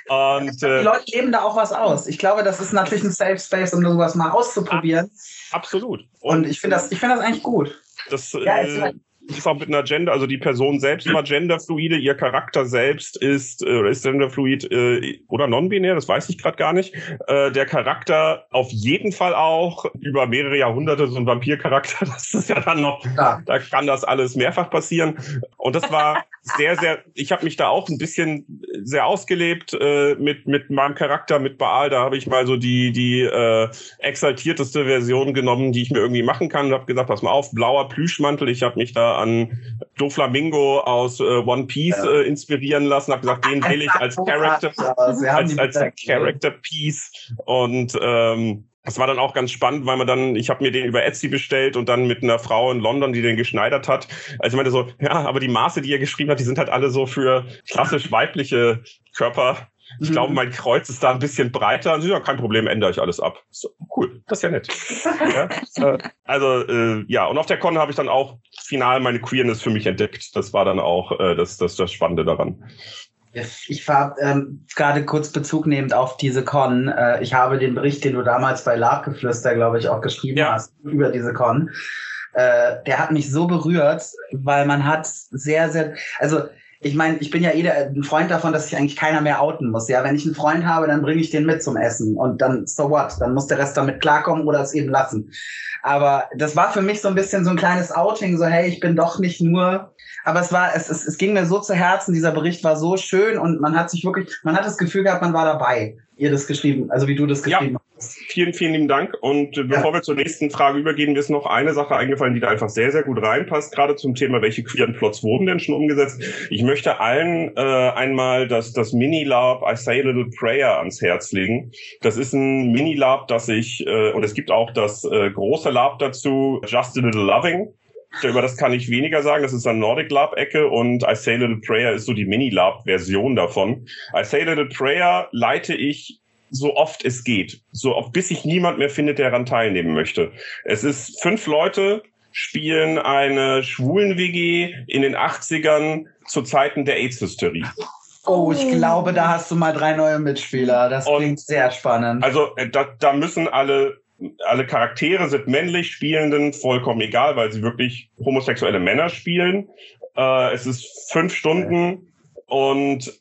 und äh, die Leute leben da auch was aus. Ich glaube, das ist natürlich ein Safe Space, um sowas mal auszuprobieren. Absolut. Und, und ich finde das, ich finde das eigentlich gut. Das, ja, äh, ist auch mit einer Gender, also die Person selbst war genderfluide, ihr Charakter selbst ist äh, ist genderfluid äh, oder non-binär, das weiß ich gerade gar nicht. Äh, der Charakter auf jeden Fall auch über mehrere Jahrhunderte so ein Vampircharakter, das ist ja dann noch, ja. da kann das alles mehrfach passieren. Und das war sehr, sehr, ich habe mich da auch ein bisschen sehr ausgelebt äh, mit, mit meinem Charakter, mit Baal. Da habe ich mal so die, die äh, exaltierteste Version genommen, die ich mir irgendwie machen kann und habe gesagt, pass mal auf, blauer Plüschmantel. Ich habe mich da an Doflamingo aus äh, One Piece äh, inspirieren lassen, habe gesagt, den will ich als Character, als, als Character Piece und ähm, das war dann auch ganz spannend, weil man dann, ich habe mir den über Etsy bestellt und dann mit einer Frau in London, die den geschneidert hat. Also ich meinte so, ja, aber die Maße, die er geschrieben hat, die sind halt alle so für klassisch weibliche Körper. Ich mhm. glaube, mein Kreuz ist da ein bisschen breiter. Ja, kein Problem, ändere ich alles ab. So, cool, das ist ja nett. ja, äh, also äh, ja, und auf der Con habe ich dann auch final meine Queerness für mich entdeckt. Das war dann auch äh, das, das, das Spannende daran. Ich war ähm, gerade kurz Bezug nehmend auf diese Con. Äh, ich habe den Bericht, den du damals bei Labgeflüster, glaube ich, auch geschrieben ja. hast, über diese Con. Äh, der hat mich so berührt, weil man hat sehr, sehr, also ich meine, ich bin ja eh der, ein Freund davon, dass sich eigentlich keiner mehr outen muss. Ja, wenn ich einen Freund habe, dann bringe ich den mit zum Essen und dann so what? Dann muss der Rest damit klarkommen oder es eben lassen. Aber das war für mich so ein bisschen so ein kleines Outing, so hey, ich bin doch nicht nur aber es war, es, es, es ging mir so zu Herzen, dieser Bericht war so schön und man hat sich wirklich, man hat das Gefühl gehabt, man war dabei, ihr das geschrieben, also wie du das geschrieben ja, hast. Vielen, vielen lieben Dank. Und äh, bevor ja. wir zur nächsten Frage übergehen, mir ist noch eine Sache eingefallen, die da einfach sehr, sehr gut reinpasst, gerade zum Thema, welche queeren Plots wurden denn schon umgesetzt. Ich möchte allen äh, einmal das, das Mini-Lab I Say a Little Prayer ans Herz legen. Das ist ein Mini-Lab, das ich, äh, und es gibt auch das äh, große Lab dazu, Just a Little Loving über das kann ich weniger sagen. Das ist eine Nordic Lab-Ecke und I Say Little Prayer ist so die Mini-Lab-Version davon. I Say Little Prayer leite ich so oft es geht. So oft, bis sich niemand mehr findet, der daran teilnehmen möchte. Es ist fünf Leute, spielen eine Schwulen-WG in den 80ern zu Zeiten der AIDS-Hysterie. Oh, ich glaube, da hast du mal drei neue Mitspieler. Das und klingt sehr spannend. Also äh, da, da müssen alle alle Charaktere sind männlich Spielenden vollkommen egal, weil sie wirklich homosexuelle Männer spielen. Äh, es ist fünf Stunden und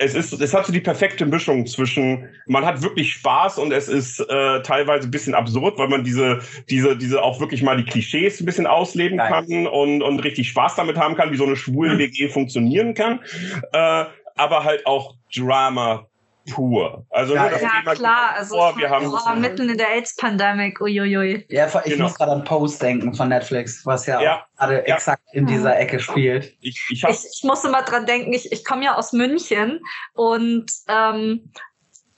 es ist, es hat so die perfekte Mischung zwischen, man hat wirklich Spaß und es ist äh, teilweise ein bisschen absurd, weil man diese, diese, diese auch wirklich mal die Klischees ein bisschen ausleben Nein. kann und, und richtig Spaß damit haben kann, wie so eine schwule WG funktionieren kann. Äh, aber halt auch Drama pur. Also ja, das ja, Thema klar, also vor, wir haben oh, mitten in der AIDS-Pandemie, uiuiui. Ja, ich genau. muss gerade an Post denken von Netflix, was ja, ja gerade ja. exakt in dieser mhm. Ecke spielt. Ich, ich, ich, ich muss immer dran denken, ich, ich komme ja aus München und ähm,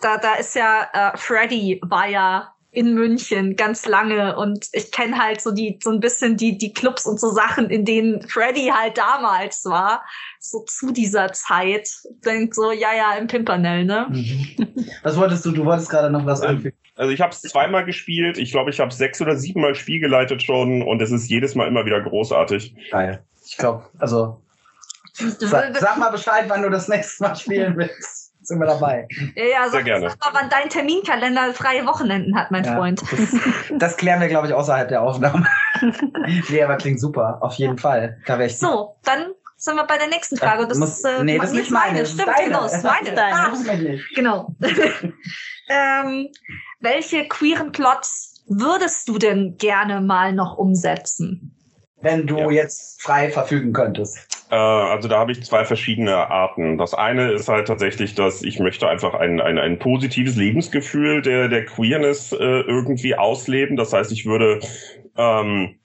da, da ist ja äh, Freddy war ja in München ganz lange und ich kenne halt so die so ein bisschen die die Clubs und so Sachen, in denen Freddy halt damals war, so zu dieser Zeit. Denkt so, ja ja im Pimpernel, ne? Mhm. Was wolltest du? Du wolltest gerade noch was anfügen. Also ich habe es zweimal gespielt. Ich glaube, ich habe sechs oder siebenmal Spiel geleitet schon und es ist jedes Mal immer wieder großartig. Geil. Ich glaube, also sag, sag mal Bescheid, wann du das nächste Mal spielen willst sind wir dabei. Ja, ja, sag, Sehr gerne. sag mal, wann dein Terminkalender freie Wochenenden hat, mein ja, Freund. Das, das, klären wir, glaube ich, außerhalb der Aufnahme. nee, aber klingt super, auf jeden Fall. Da ich so, dann sind wir bei der nächsten Frage. Das muss, ist, äh, nee, das ist nicht meine. Stimmt, deine. genau, das ist meine. Ah, genau. ähm, welche queeren Plots würdest du denn gerne mal noch umsetzen? Wenn du ja. jetzt frei verfügen könntest. Äh, also da habe ich zwei verschiedene Arten. Das eine ist halt tatsächlich, dass ich möchte einfach ein, ein, ein positives Lebensgefühl der, der Queerness äh, irgendwie ausleben. Das heißt, ich würde ähm,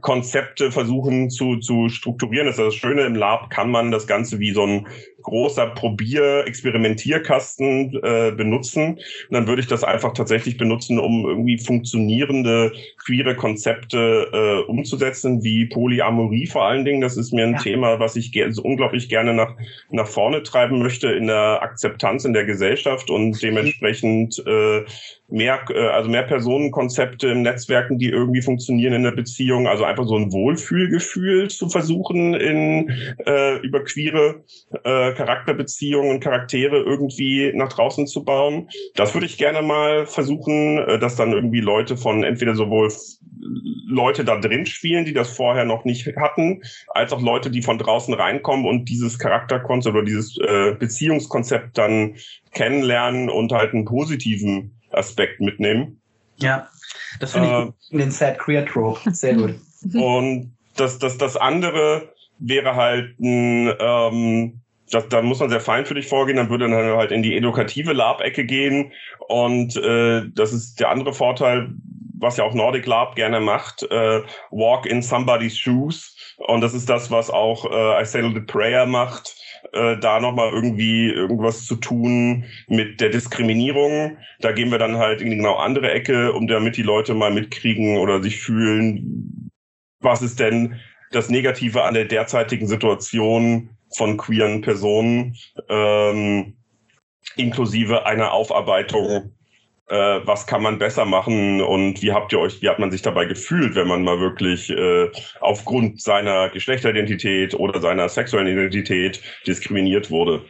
Konzepte versuchen zu, zu strukturieren. Das ist das Schöne, im Lab kann man das Ganze wie so ein großer Probier-Experimentierkasten äh, benutzen. Und dann würde ich das einfach tatsächlich benutzen, um irgendwie funktionierende queere Konzepte äh, umzusetzen, wie Polyamorie vor allen Dingen. Das ist mir ein ja. Thema, was ich ge so unglaublich gerne nach, nach vorne treiben möchte in der Akzeptanz in der Gesellschaft und dementsprechend äh, mehr, äh, also mehr Personenkonzepte im Netzwerken, die irgendwie funktionieren in der Beziehung. Also einfach so ein Wohlfühlgefühl zu versuchen in äh, über queere äh, Charakterbeziehungen Charaktere irgendwie nach draußen zu bauen. Das würde ich gerne mal versuchen, äh, dass dann irgendwie Leute von entweder sowohl Leute da drin spielen, die das vorher noch nicht hatten, als auch Leute, die von draußen reinkommen und dieses Charakterkonzept oder dieses äh, Beziehungskonzept dann kennenlernen und halt einen positiven Aspekt mitnehmen. Ja, das finde ich äh, in den Sad Queer Trope. Sehr gut. Und das, das, das andere, wäre halt ein, ähm, das, da muss man sehr feinfühlig vorgehen, dann würde man halt in die edukative Lab-Ecke gehen. Und äh, das ist der andere Vorteil, was ja auch Nordic Lab gerne macht, äh, Walk in Somebody's Shoes. Und das ist das, was auch äh, I Settled the Prayer macht, äh, da nochmal irgendwie irgendwas zu tun mit der Diskriminierung. Da gehen wir dann halt in die genau andere Ecke, um damit die Leute mal mitkriegen oder sich fühlen, was ist denn das Negative an der derzeitigen Situation von queeren Personen, ähm, inklusive einer Aufarbeitung äh, was kann man besser machen und wie habt ihr euch, wie hat man sich dabei gefühlt, wenn man mal wirklich äh, aufgrund seiner Geschlechteridentität oder seiner sexuellen Identität diskriminiert wurde?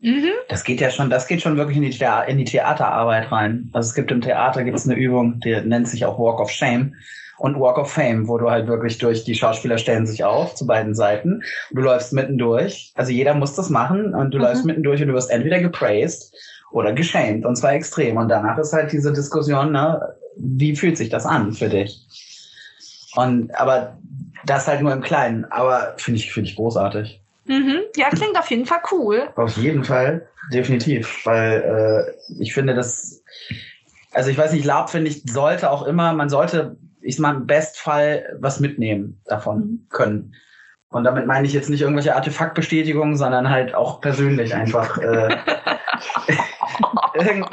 Mhm. Das geht ja schon, das geht schon wirklich in die, Thea in die Theaterarbeit rein. Also es gibt im Theater gibt es eine Übung, die nennt sich auch Walk of Shame und Walk of Fame, wo du halt wirklich durch die Schauspieler stellen sich auf zu beiden Seiten. Du läufst mitten durch. Also jeder muss das machen und du mhm. läufst mitten durch und du wirst entweder gepraised oder geschämt und zwar extrem. Und danach ist halt diese Diskussion, ne, wie fühlt sich das an für dich? Und aber das halt nur im Kleinen, aber finde ich, finde ich großartig. Mhm. Ja, klingt auf jeden Fall cool. Auf jeden Fall, definitiv. Weil äh, ich finde das, also ich weiß nicht, Lab finde ich, sollte auch immer, man sollte, ich meine, im Bestfall was mitnehmen davon mhm. können. Und damit meine ich jetzt nicht irgendwelche Artefaktbestätigungen, sondern halt auch persönlich einfach. Äh,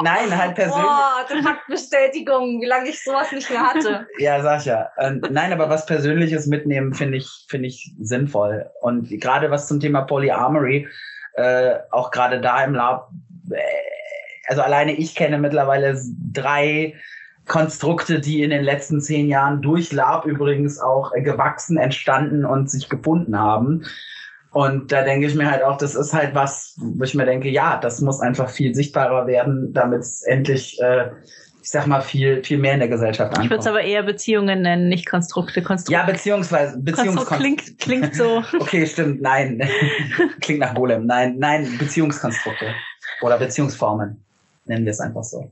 Nein, halt persönlich. Boah, Artefaktbestätigung, wie lange ich sowas nicht mehr hatte. ja, sag ja. Ähm, nein, aber was Persönliches mitnehmen, finde ich, finde ich sinnvoll. Und gerade was zum Thema Polyamory, äh, auch gerade da im Lab, äh, also alleine ich kenne mittlerweile drei Konstrukte, die in den letzten zehn Jahren durch Lab übrigens auch äh, gewachsen, entstanden und sich gefunden haben. Und da denke ich mir halt auch, das ist halt was, wo ich mir denke, ja, das muss einfach viel sichtbarer werden, damit es endlich, äh, ich sag mal, viel, viel mehr in der Gesellschaft ankommt. Ich würde es aber eher Beziehungen nennen, nicht Konstrukte. Konstrukte. Ja, beziehungsweise Beziehungskonstrukte. Klingt, klingt so. okay, stimmt, nein. klingt nach Golem. Nein, nein, Beziehungskonstrukte. Oder Beziehungsformen. Nennen wir es einfach so.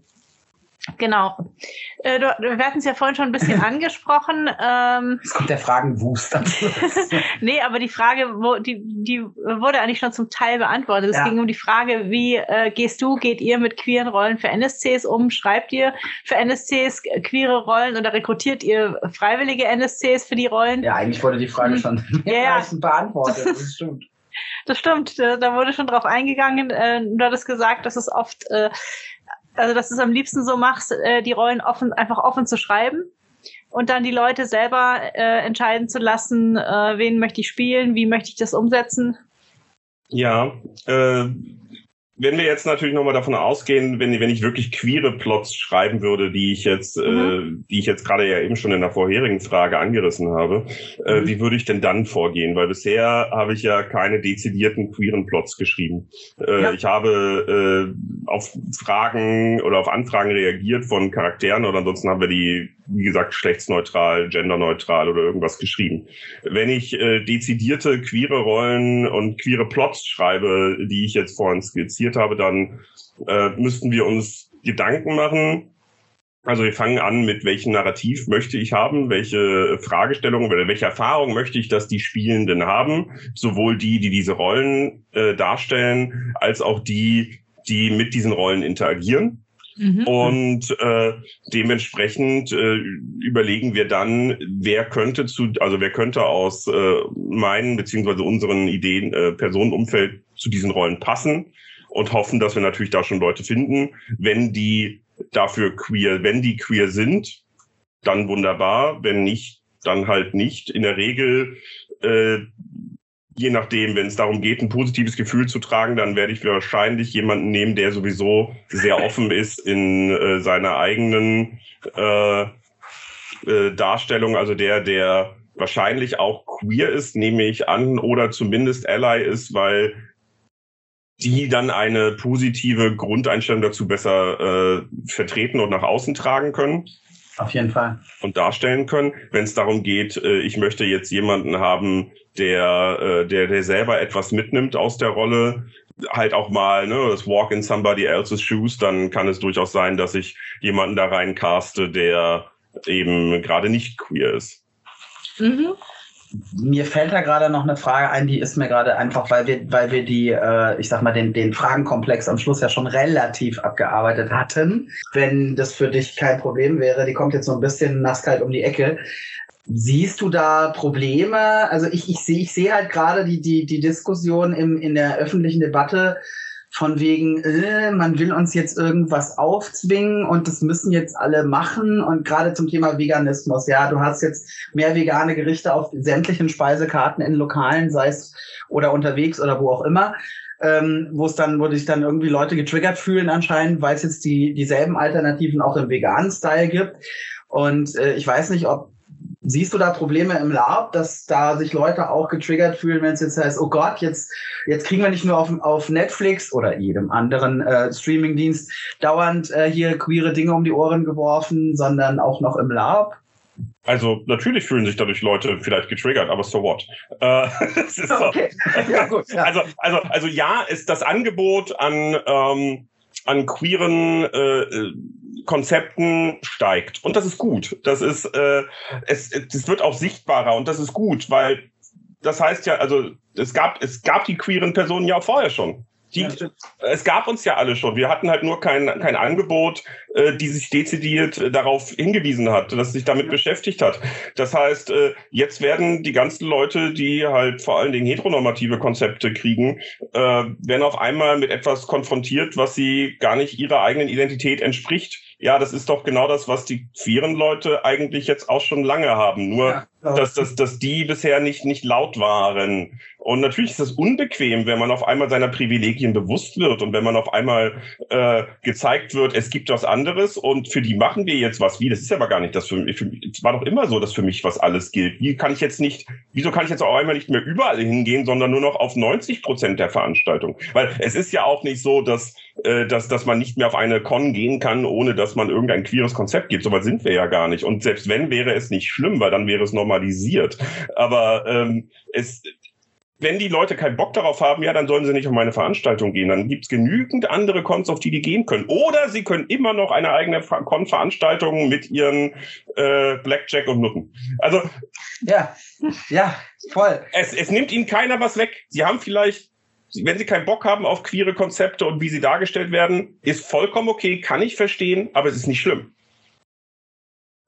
Genau. Äh, du, wir hatten es ja vorhin schon ein bisschen angesprochen. Ähm, Jetzt kommt der Fragenwust. nee, aber die Frage, wo, die, die wurde eigentlich schon zum Teil beantwortet. Es ja. ging um die Frage, wie äh, gehst du, geht ihr mit queeren Rollen für NSCs um? Schreibt ihr für NSCs queere Rollen oder rekrutiert ihr freiwillige NSCs für die Rollen? Ja, eigentlich wurde die Frage hm. schon ja, ja. beantwortet. Das stimmt. Das stimmt, da wurde schon drauf eingegangen. Äh, du hattest gesagt, dass es oft äh, also dass du es am liebsten so machst, äh, die Rollen offen, einfach offen zu schreiben und dann die Leute selber äh, entscheiden zu lassen, äh, wen möchte ich spielen, wie möchte ich das umsetzen. Ja, äh, wenn wir jetzt natürlich nochmal davon ausgehen, wenn, wenn ich wirklich queere Plots schreiben würde, die ich jetzt, mhm. äh, die ich jetzt gerade ja eben schon in der vorherigen Frage angerissen habe, äh, mhm. wie würde ich denn dann vorgehen? Weil bisher habe ich ja keine dezidierten queeren Plots geschrieben. Äh, ja. Ich habe äh, auf Fragen oder auf Anfragen reagiert von Charakteren oder ansonsten haben wir die, wie gesagt, geschlechtsneutral, genderneutral oder irgendwas geschrieben. Wenn ich äh, dezidierte queere Rollen und queere Plots schreibe, die ich jetzt vorhin skizziert habe, dann äh, müssten wir uns Gedanken machen. Also wir fangen an mit welchem Narrativ möchte ich haben, welche Fragestellungen oder welche Erfahrungen möchte ich, dass die Spielenden haben, sowohl die, die diese Rollen äh, darstellen, als auch die, die mit diesen Rollen interagieren. Mhm. Und äh, dementsprechend äh, überlegen wir dann, wer könnte zu, also wer könnte aus äh, meinen beziehungsweise unseren Ideen, äh, Personenumfeld zu diesen Rollen passen und hoffen, dass wir natürlich da schon Leute finden. Wenn die dafür queer, wenn die queer sind, dann wunderbar. Wenn nicht, dann halt nicht. In der Regel, äh, je nachdem, wenn es darum geht, ein positives Gefühl zu tragen, dann werde ich wahrscheinlich jemanden nehmen, der sowieso sehr offen ist in äh, seiner eigenen äh, äh, Darstellung, also der, der wahrscheinlich auch queer ist, nehme ich an, oder zumindest Ally ist, weil die dann eine positive Grundeinstellung dazu besser äh, vertreten und nach außen tragen können. Auf jeden Fall. Und darstellen können. Wenn es darum geht, äh, ich möchte jetzt jemanden haben, der, äh, der, der selber etwas mitnimmt aus der Rolle, halt auch mal, ne, das Walk in somebody else's shoes, dann kann es durchaus sein, dass ich jemanden da rein caste, der eben gerade nicht queer ist. Mhm. mir fällt da gerade noch eine Frage ein, die ist mir gerade einfach, weil wir, weil wir die, äh, ich sag mal, den, den Fragenkomplex am Schluss ja schon relativ abgearbeitet hatten. Wenn das für dich kein Problem wäre, die kommt jetzt so ein bisschen nasskalt um die Ecke. Siehst du da Probleme? Also ich, ich sehe ich sehe halt gerade die, die, die Diskussion im, in der öffentlichen Debatte von wegen, äh, man will uns jetzt irgendwas aufzwingen und das müssen jetzt alle machen. Und gerade zum Thema Veganismus, ja, du hast jetzt mehr vegane Gerichte auf sämtlichen Speisekarten in Lokalen, sei es oder unterwegs oder wo auch immer. Ähm, wo es dann, wo sich dann irgendwie Leute getriggert fühlen anscheinend, weil es jetzt die dieselben Alternativen auch im veganen Style gibt. Und äh, ich weiß nicht, ob Siehst du da Probleme im Lab, dass da sich Leute auch getriggert fühlen, wenn es jetzt heißt, oh Gott, jetzt, jetzt kriegen wir nicht nur auf, auf Netflix oder jedem anderen äh, Streamingdienst dauernd äh, hier queere Dinge um die Ohren geworfen, sondern auch noch im Lab? Also natürlich fühlen sich dadurch Leute vielleicht getriggert, aber so what? Äh, okay. so. ja, gut, ja. Also, also, also ja, ist das Angebot an, ähm, an queeren äh, Konzepten steigt. Und das ist gut. Das ist, äh, es, es wird auch sichtbarer und das ist gut, weil das heißt ja, also es gab, es gab die queeren Personen ja vorher schon. Die, es gab uns ja alle schon. Wir hatten halt nur kein, kein Angebot, äh, die sich dezidiert äh, darauf hingewiesen hat, dass sich damit beschäftigt hat. Das heißt, äh, jetzt werden die ganzen Leute, die halt vor allen Dingen heteronormative Konzepte kriegen, äh, werden auf einmal mit etwas konfrontiert, was sie gar nicht ihrer eigenen Identität entspricht ja, das ist doch genau das, was die queeren Leute eigentlich jetzt auch schon lange haben. Nur, ja, dass, dass, dass die bisher nicht, nicht laut waren. Und natürlich ist es unbequem, wenn man auf einmal seiner Privilegien bewusst wird und wenn man auf einmal äh, gezeigt wird, es gibt was anderes und für die machen wir jetzt was. Wie? Das ist aber gar nicht das für mich. Es war doch immer so, dass für mich was alles gilt. Wie kann ich jetzt nicht, wieso kann ich jetzt auf einmal nicht mehr überall hingehen, sondern nur noch auf 90 Prozent der Veranstaltung? Weil es ist ja auch nicht so, dass äh, dass, dass man nicht mehr auf eine Con gehen kann, ohne dass man irgendein queeres Konzept gibt. So weit sind wir ja gar nicht. Und selbst wenn, wäre es nicht schlimm, weil dann wäre es normalisiert. Aber ähm, es, wenn die Leute keinen Bock darauf haben, ja, dann sollen sie nicht auf meine Veranstaltung gehen. Dann gibt's genügend andere Cons, auf die die gehen können. Oder sie können immer noch eine eigene Con-Veranstaltung mit ihren äh, Blackjack und Nutten. Also ja, ja, voll. Es, es nimmt ihnen keiner was weg. Sie haben vielleicht wenn sie keinen Bock haben auf queere Konzepte und wie sie dargestellt werden, ist vollkommen okay, kann ich verstehen, aber es ist nicht schlimm.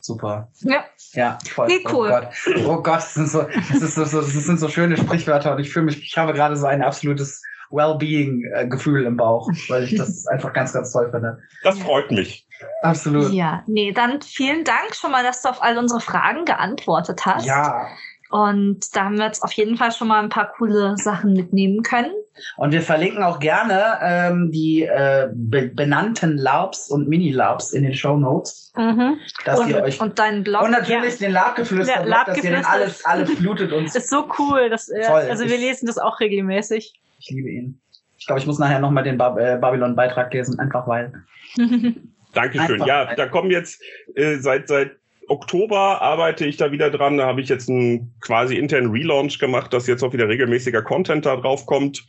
Super. Ja. Ja, voll. Wie cool. Oh Gott, oh Gott das, sind so, das, ist so, das sind so schöne Sprichwörter und ich fühle mich, ich habe gerade so ein absolutes Well-Being-Gefühl im Bauch, weil ich das einfach ganz, ganz toll finde. Das freut mich. Absolut. Ja, nee, dann vielen Dank schon mal, dass du auf all unsere Fragen geantwortet hast. Ja. Und da haben wir jetzt auf jeden Fall schon mal ein paar coole Sachen mitnehmen können. Und wir verlinken auch gerne ähm, die äh, be benannten LARPs und Mini-LARPs in den Show Notes. Mhm. Dass und, ihr euch und deinen Blog. und natürlich den Labgeflüster, Ja, dass ihr den Labgeflüster alles, alles flutet und Ist so cool. Das, äh, Voll. also wir Ich- lesen das auch regelmäßig. ich liebe ihn. Ich glaube, ich muss nachher nochmal den Bab äh, Babylon-Beitrag lesen, einfach weil. Dankeschön. Einfach- Ja, da kommen jetzt äh, seit seit Oktober arbeite ich da wieder dran. Da habe ich jetzt einen quasi internen Relaunch gemacht, dass jetzt auch wieder regelmäßiger Content da drauf kommt.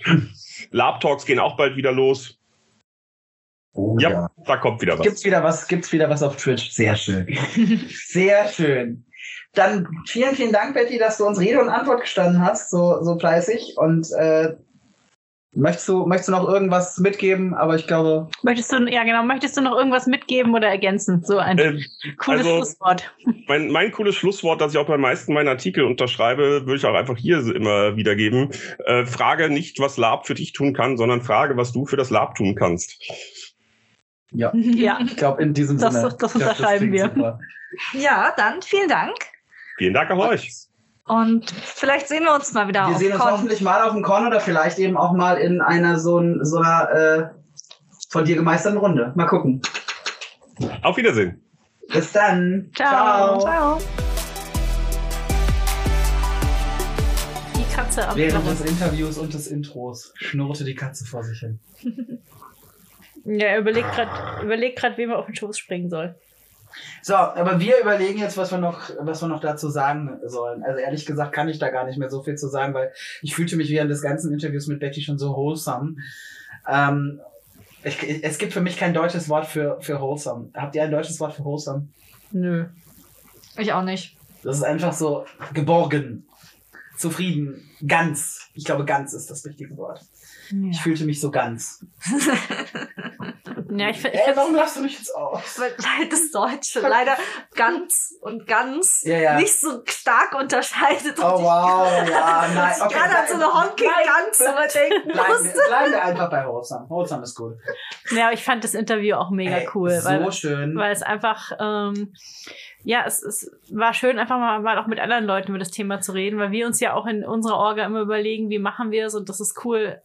Lab Talks gehen auch bald wieder los. Oh, Ja, da kommt wieder was. Gibt's wieder was, gibt's wieder was auf Twitch? Sehr schön. Sehr schön. Dann vielen, vielen Dank, Betty, dass du uns Rede und Antwort gestanden hast, so, so fleißig. Und äh, möchtest, du, möchtest du noch irgendwas mitgeben? Aber ich glaube, Möchtest du, ja genau, möchtest du noch irgendwas mitgeben oder ergänzen? So ein Ähm, cooles also- Schlusswort. mein, mein cooles Schlusswort, das ich auch bei meisten meiner Artikel unterschreibe, würde ich auch einfach hier immer wiedergeben. Äh, frage nicht, was Lab für dich tun kann, sondern frage, was du für das Lab tun kannst. ja, Ja. ich glaube, in diesem Das- Sinne. das glaub, unterschreiben klingt wir. super. Ja, dann vielen Dank. Vielen Dank auch euch. Und vielleicht sehen wir uns mal wieder Wir auf sehen uns Con. hoffentlich mal auf dem Con oder vielleicht eben auch mal in einer so, so einer äh, von dir gemeisterten Runde. Mal gucken. Auf Wiedersehen. Bis dann. Ciao. Ciao. Die Katze am Während des Interviews und des Intros schnurrte die Katze vor sich hin. Ja, er überlegt gerade, überlegt grad, wem er auf den Schoß springen soll. So, aber wir überlegen jetzt, was wir noch, was wir noch dazu sagen sollen. Also ehrlich gesagt kann ich da gar nicht mehr so viel zu sagen, weil ich fühlte mich während des ganzen Interviews mit Betty schon so wholesome. Ähm, ich, es gibt für mich kein deutsches Wort für, für wholesome. Habt ihr ein deutsches Wort für wholesome? Nö. Ich auch nicht. Das ist einfach so geborgen. zufrieden. Ganz. Ich glaube, ganz ist das richtige Wort. Ich fühlte mich so ganz. Ja, ich finde, Ey, warum lachst du mich jetzt aus? Weil weil das Deutsche leider ganz und ganz Ja, ja. nicht so stark unterscheidet. Oh ich wow, ja, nein. ich gerade an so eine honking ganz überdenken musste. bleiben wir einfach bei Wholesome. Wholesome ist gut. ja, ich fand das Interview auch mega Ey, cool, So weil, schön. weil es einfach, ähm, ja, es, es war schön, einfach mal, mal auch mit anderen Leuten über das Thema zu reden, weil wir uns ja auch in unserer Orga immer überlegen, wie machen wir es und das ist cool,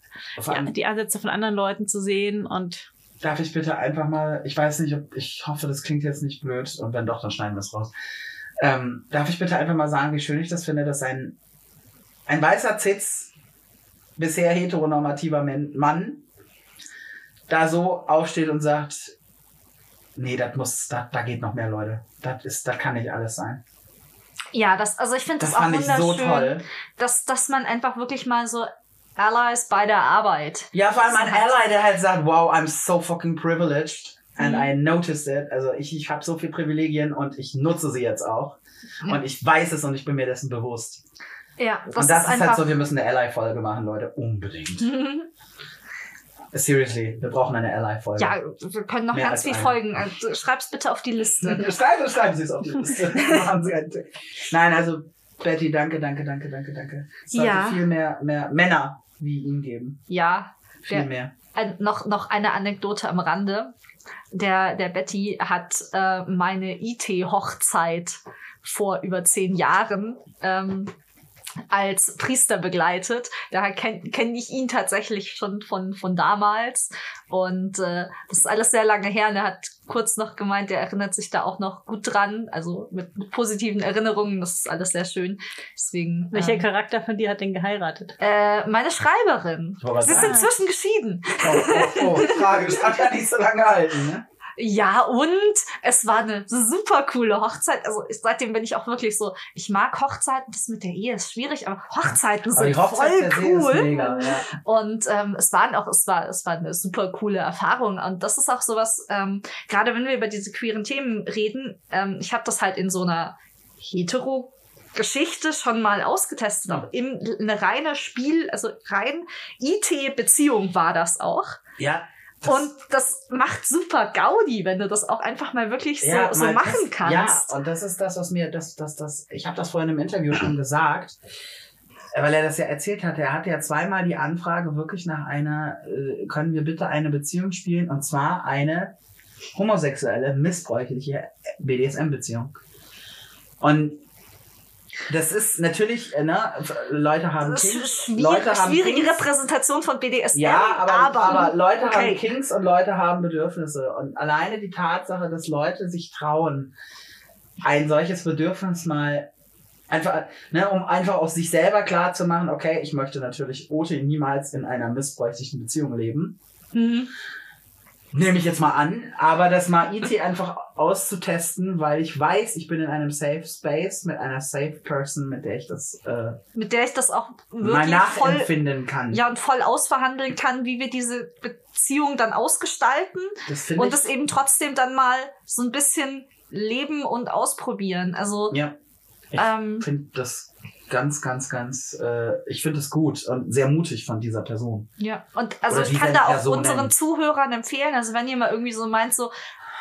allem, die Ansätze von anderen Leuten zu sehen und Darf ich bitte einfach mal, ich weiß nicht, ob, ich hoffe, das klingt jetzt nicht blöd und wenn doch, dann schneiden wir es raus. Ähm, darf ich bitte einfach mal sagen, wie schön ich das finde, dass ein, ein weißer Zitz, bisher heteronormativer Mann, da so aufsteht und sagt, nee, das muss, da, da geht noch mehr, Leute. Das ist, das kann nicht alles sein. Ja, das, also ich finde Das das, auch so wunderschön, toll. dass, dass man einfach wirklich mal so Allies bei der Arbeit. Ja, vor allem ein So hat- Ally, der halt sagt, wow, I'm so fucking privileged. And Mhm. I noticed it. Also ich, ich habe so viele Privilegien und ich nutze sie jetzt auch. Ja. Und ich weiß es und ich bin mir dessen bewusst. Ja, das, und das ist, ist, halt so, wir müssen eine Ally-Folge machen, Leute. Unbedingt. Seriously, wir brauchen eine Ally-Folge. ja, wir können noch Mehr ganz viel eine. folgen. Also, schreib's bitte auf die Liste. schreiben, schreiben Sie es auf die Liste. Nein, also Betty, danke, danke, danke, danke, danke. Es sollte Ja. viel mehr, mehr Männer wie ihn geben. ja, Viel Der- mehr. ein, noch, noch eine Anekdote am Rande. Der, der Betty hat äh, meine IT-Hochzeit vor über zehn Jahren ähm, als Priester begleitet. Daher kenne kenn ich ihn tatsächlich schon von, von damals. Und äh, das ist alles sehr lange her. Und er hat kurz noch gemeint, er erinnert sich da auch noch gut dran. Also mit, mit positiven Erinnerungen. Das ist alles sehr schön. Deswegen. welcher ähm, Charakter von dir hat den geheiratet? äh, meine Schreiberin. Sie ist sagen. inzwischen geschieden. Oh, oh, oh, tragisch. Hat ja nicht so lange gehalten, ne? Ja, und es war eine super coole Hochzeit. Also ich, seitdem bin ich auch wirklich so, ich mag Hochzeiten, das mit der Ehe ist schwierig, aber Hochzeiten Aber sind Hochzeit voll cool. mega, ja. Und ähm, es waren auch, es war, es war eine super coole Erfahrung. Und das ist auch sowas, ähm, gerade wenn wir über diese queeren Themen reden, ähm, ich habe das halt in so einer hetero Geschichte schon mal ausgetestet, auch im, eine reine Spiel, also rein IT-Beziehung war das auch. Ja. Das- Und das macht super Gaudi, wenn du das auch einfach mal wirklich so, Ja, so mal machen das- kannst. Ja, und das ist das, was mir, das, das, das, ich habe das vorhin im Interview schon gesagt, weil er das ja erzählt hat. Er hatte ja zweimal die Anfrage wirklich nach einer, äh, können wir bitte eine Beziehung spielen, und zwar eine homosexuelle, missbräuchliche BDSM-Beziehung. Und das ist natürlich, äh, ne, Leute haben das ist Kinks, schwierig, Leute haben schwierige Kinks, Repräsentation von BDSM, ja, aber, aber, Leute okay. haben Kinks und Leute haben Bedürfnisse. Und alleine die Tatsache, dass Leute sich trauen, ein solches Bedürfnis mal einfach, ne, um einfach aus sich selber klar zu machen, okay, ich möchte natürlich Ote niemals in einer missbräuchlichen Beziehung leben. Mhm. Nehme ich jetzt mal an, aber das mal IT einfach auszutesten, weil ich weiß, ich bin in einem Safe Space mit einer Safe Person, mit der ich das äh, mit der ich das auch mal wirklich voll, nachempfinden kann. ja, und voll ausverhandeln kann, wie wir diese Beziehung dann ausgestalten das finde und das eben trotzdem dann mal so ein bisschen leben und ausprobieren. Also, ja. Ich ähm, finde das ganz, ganz, ganz, äh, ich finde es gut und sehr mutig von dieser Person. Ja, und also Oder ich kann da auch Personen. unseren Zuhörern empfehlen, also wenn ihr mal irgendwie so meint, so,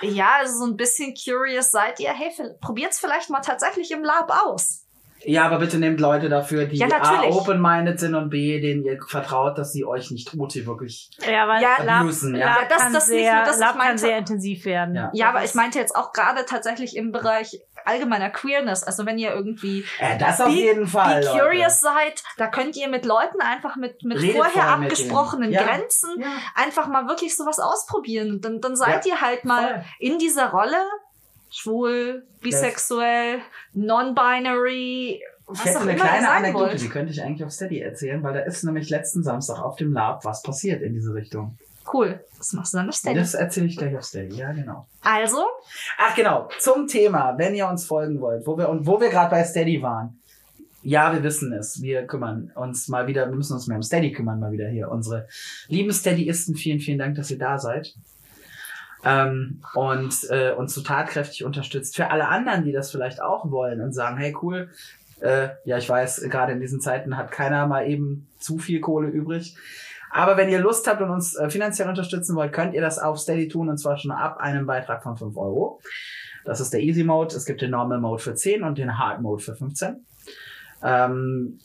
ja, also so ein bisschen curious seid ihr, hey, probiert's vielleicht mal tatsächlich im Lab aus. Ja, aber bitte nehmt Leute dafür, die Ja, A, open-minded sind und B, denen ihr vertraut, dass sie euch nicht Ute wirklich. Ja, weil Ja, Lab, abusen, ja. Lab Ja, das- kann das nicht sehr, nur, das ich Lab kann meinte. sehr intensiv werden. Ja. Ja, aber ich meinte jetzt auch gerade tatsächlich im Bereich allgemeiner Queerness, also wenn ihr irgendwie Äh, das auf Be- jeden Fall. be Leute. curious seid, da könnt ihr mit Leuten einfach mit, mit Redet vorher abgesprochenen. Ja. Grenzen Ja, einfach mal wirklich sowas ausprobieren. Dann, dann seid ihr halt mal voll. in dieser Rolle schwul, bisexuell, non-binary, Ich was hätte auch eine kleine Anekdote, die könnte ich eigentlich auf Steady erzählen, weil da ist nämlich letzten Samstag auf dem Lab was passiert in diese Richtung. Cool. Das machst du dann auf Steady. Das erzähle ich gleich auf Steady, ja genau. Also, Ach genau, zum Thema, wenn ihr uns folgen wollt, wo wir und wo wir gerade bei Steady waren. Ja, wir wissen es. Wir kümmern uns mal wieder, wir müssen uns mehr um Steady kümmern, mal wieder hier. Unsere lieben Steadyisten, vielen, vielen Dank, dass ihr da seid. Ähm, und äh, uns so tatkräftig unterstützt. Für alle anderen, die das vielleicht auch wollen und sagen, hey cool, Äh, ja, ich weiß, gerade in diesen Zeiten hat keiner mal eben zu viel Kohle übrig. Aber wenn ihr Lust habt und uns äh, finanziell unterstützen wollt, könnt ihr das auf Steady tun und zwar schon ab einem Beitrag von 5 Euro. Das ist der Easy Mode. Es gibt den Normal Mode für 10 und den Hard Mode für 15. Ähm,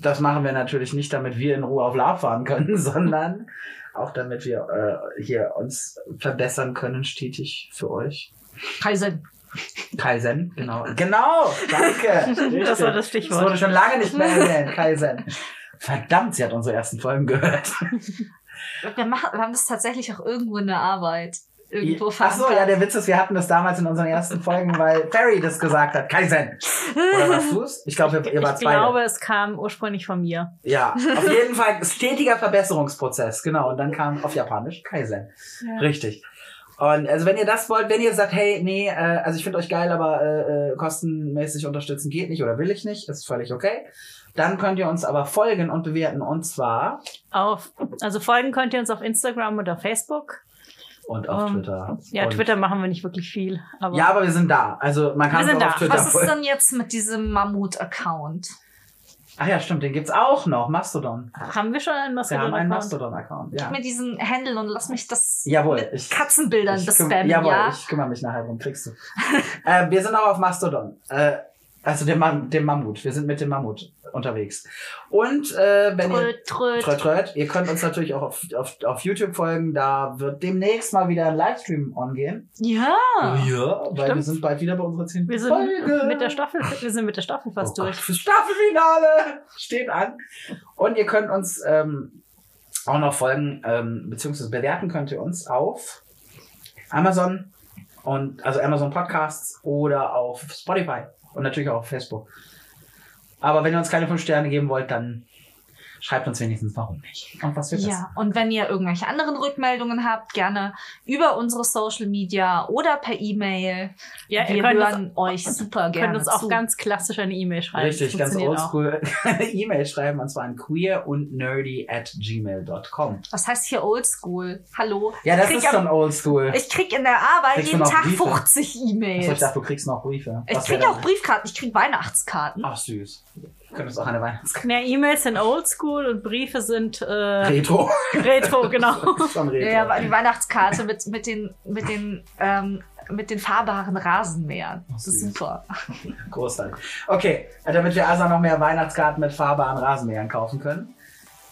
das machen wir natürlich nicht, damit wir in Ruhe auf Lab fahren können, sondern auch damit wir äh, hier uns verbessern können, stetig für euch. Kaizen. Kaizen, genau. Genau, danke. Das war das Das Stichwort. wurde schon lange nicht mehr erwähnt, Kaizen. Verdammt, sie hat unsere ersten Folgen gehört. Wir, machen, wir haben das tatsächlich auch irgendwo in der Arbeit. Irgendwo Ach so, ja, der Witz ist, wir hatten das damals in unseren ersten Folgen, weil Ferry das gesagt hat. Kaizen. Oder warst du's? Ich glaube, ihr, ihr wart Ich beide. glaube, es kam ursprünglich von mir. Ja, auf jeden Fall stetiger Verbesserungsprozess, genau. Und dann kam auf Japanisch Kaizen. Richtig. Und also wenn ihr das wollt, wenn ihr sagt, hey, nee, äh, also ich finde euch geil, aber äh, äh, kostenmäßig unterstützen geht nicht oder will ich nicht, ist völlig okay. Dann könnt ihr uns aber folgen und bewerten und zwar Auf, also folgen könnt ihr uns auf Instagram oder Facebook. Und auf Ähm, Twitter. Ja, und, Twitter machen wir nicht wirklich viel. Aber Ja, aber wir sind da. Also man kann Wir sind auch auf da. Twitter Was ist denn jetzt mit diesem Mammut-Account? Ach ja, stimmt, den gibt's auch noch. Mastodon. haben wir schon einen Wir haben einen Mastodon-Account? Mastodon-Account. Gib Ja. mir diesen Handle und lass mich das Jawohl. mit Ich, Katzenbildern ich bespammen, Jawohl, ja? ich kümmere mich nachher drum, kriegst du. äh, wir sind auch auf Mastodon. Äh, also dem, Mam dem Mammut. Wir sind mit dem Mammut unterwegs. Und äh, wenn ihr Tröd, tröd. Tröd, tröd. Ihr könnt uns natürlich auch auf, auf, auf YouTube folgen. Da wird demnächst mal wieder ein Livestream ongehen. Ja. Ja, weil wir Stimmt. sind bald wieder bei unserer 10. Wir sind Folge. mit der Staffel, wir sind mit der Staffel fast oh durch. Gott, fürs Staffelfinale steht an. Und ihr könnt uns ähm, auch noch folgen, ähm, beziehungsweise bewerten könnt ihr uns auf Amazon und also Amazon Podcasts oder auf Spotify und natürlich auch auf Facebook. Aber wenn ihr uns keine 5 Sterne geben wollt, dann schreibt uns wenigstens, warum nicht. Und was wird Ja, und wenn ihr irgendwelche anderen Rückmeldungen habt, gerne über unsere Social Media oder per E-Mail. Ja, Wir ihr hören euch super gerne könnt uns auch zu. ganz klassisch eine E-Mail schreiben. Richtig, ganz oldschool. Eine E-Mail schreiben und zwar an queer und nerdy at gmail.com. Was heißt hier Oldschool? Hallo? Ja, das ist schon oldschool. Ich krieg in der Arbeit Kriegst jeden Tag Briefe? 50 Achso, ich E-Mails. dachte, du kriegst noch Briefe. Ich Was krieg auch Briefkarten, ich krieg Weihnachtskarten. Ach, süß. Du könntest auch eine Weihnachtskarte. Ja, E-Mails sind oldschool und Briefe sind äh, Retro. retro, genau. Schon Retro. Ja, die Weihnachtskarte mit, mit den, mit den, ähm, mit den fahrbaren Rasenmähern. Das ist süß. super. Großartig. Okay, damit wir also noch mehr Weihnachtskarten mit fahrbaren Rasenmähern kaufen können.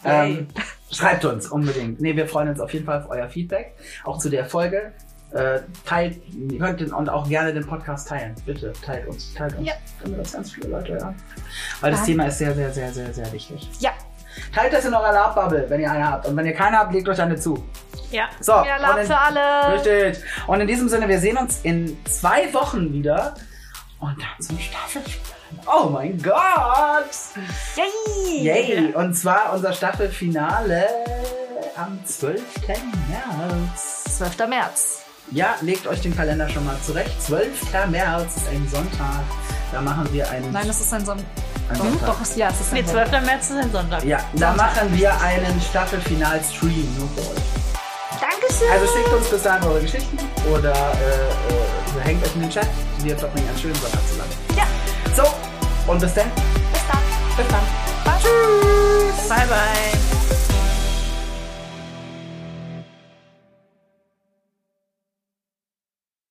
Ähm, schreibt uns unbedingt. Nee, wir freuen uns auf jeden Fall auf euer Feedback. Auch zu der Folge. Äh, teilt, ihr könnt den, und auch gerne den Podcast teilen. Bitte, teilt uns. Teilt uns. Ja. Damit das ganz viele Leute hören. Weil das Thema ist sehr, sehr, sehr, sehr, sehr wichtig. Ja, Teilt das in eurer Lab-Bubble, wenn ihr eine habt. Und wenn ihr keine habt, legt euch eine zu. Ja. So, mehr und Lab in- für alle. Richtig. Und in diesem Sinne, wir sehen uns in zwei Wochen wieder. Und dann zum Staffelfinale. Oh mein Gott! Yay! Yay! Und zwar unser Staffelfinale am 12. März. 12. März. Ja, legt euch den Kalender schon mal zurecht. 12. März ist ein Sonntag. Da machen wir einen, Nein, es ist ein Son einen Doch, Sonntag. doch, es- ja, es ist Nee, ein 12. März ist ein Sonntag. Ja, da machen wir einen Staffelfinal-Stream nur für euch. Dankeschön. Also schickt uns bis dahin eure Geschichten oder äh, äh, hängt euch in den Chat. Wir verbringen einen schönen Sonntag zusammen. Ja. So, und bis dann. Bis dann. Bis dann. Tschüss. Bye, bye.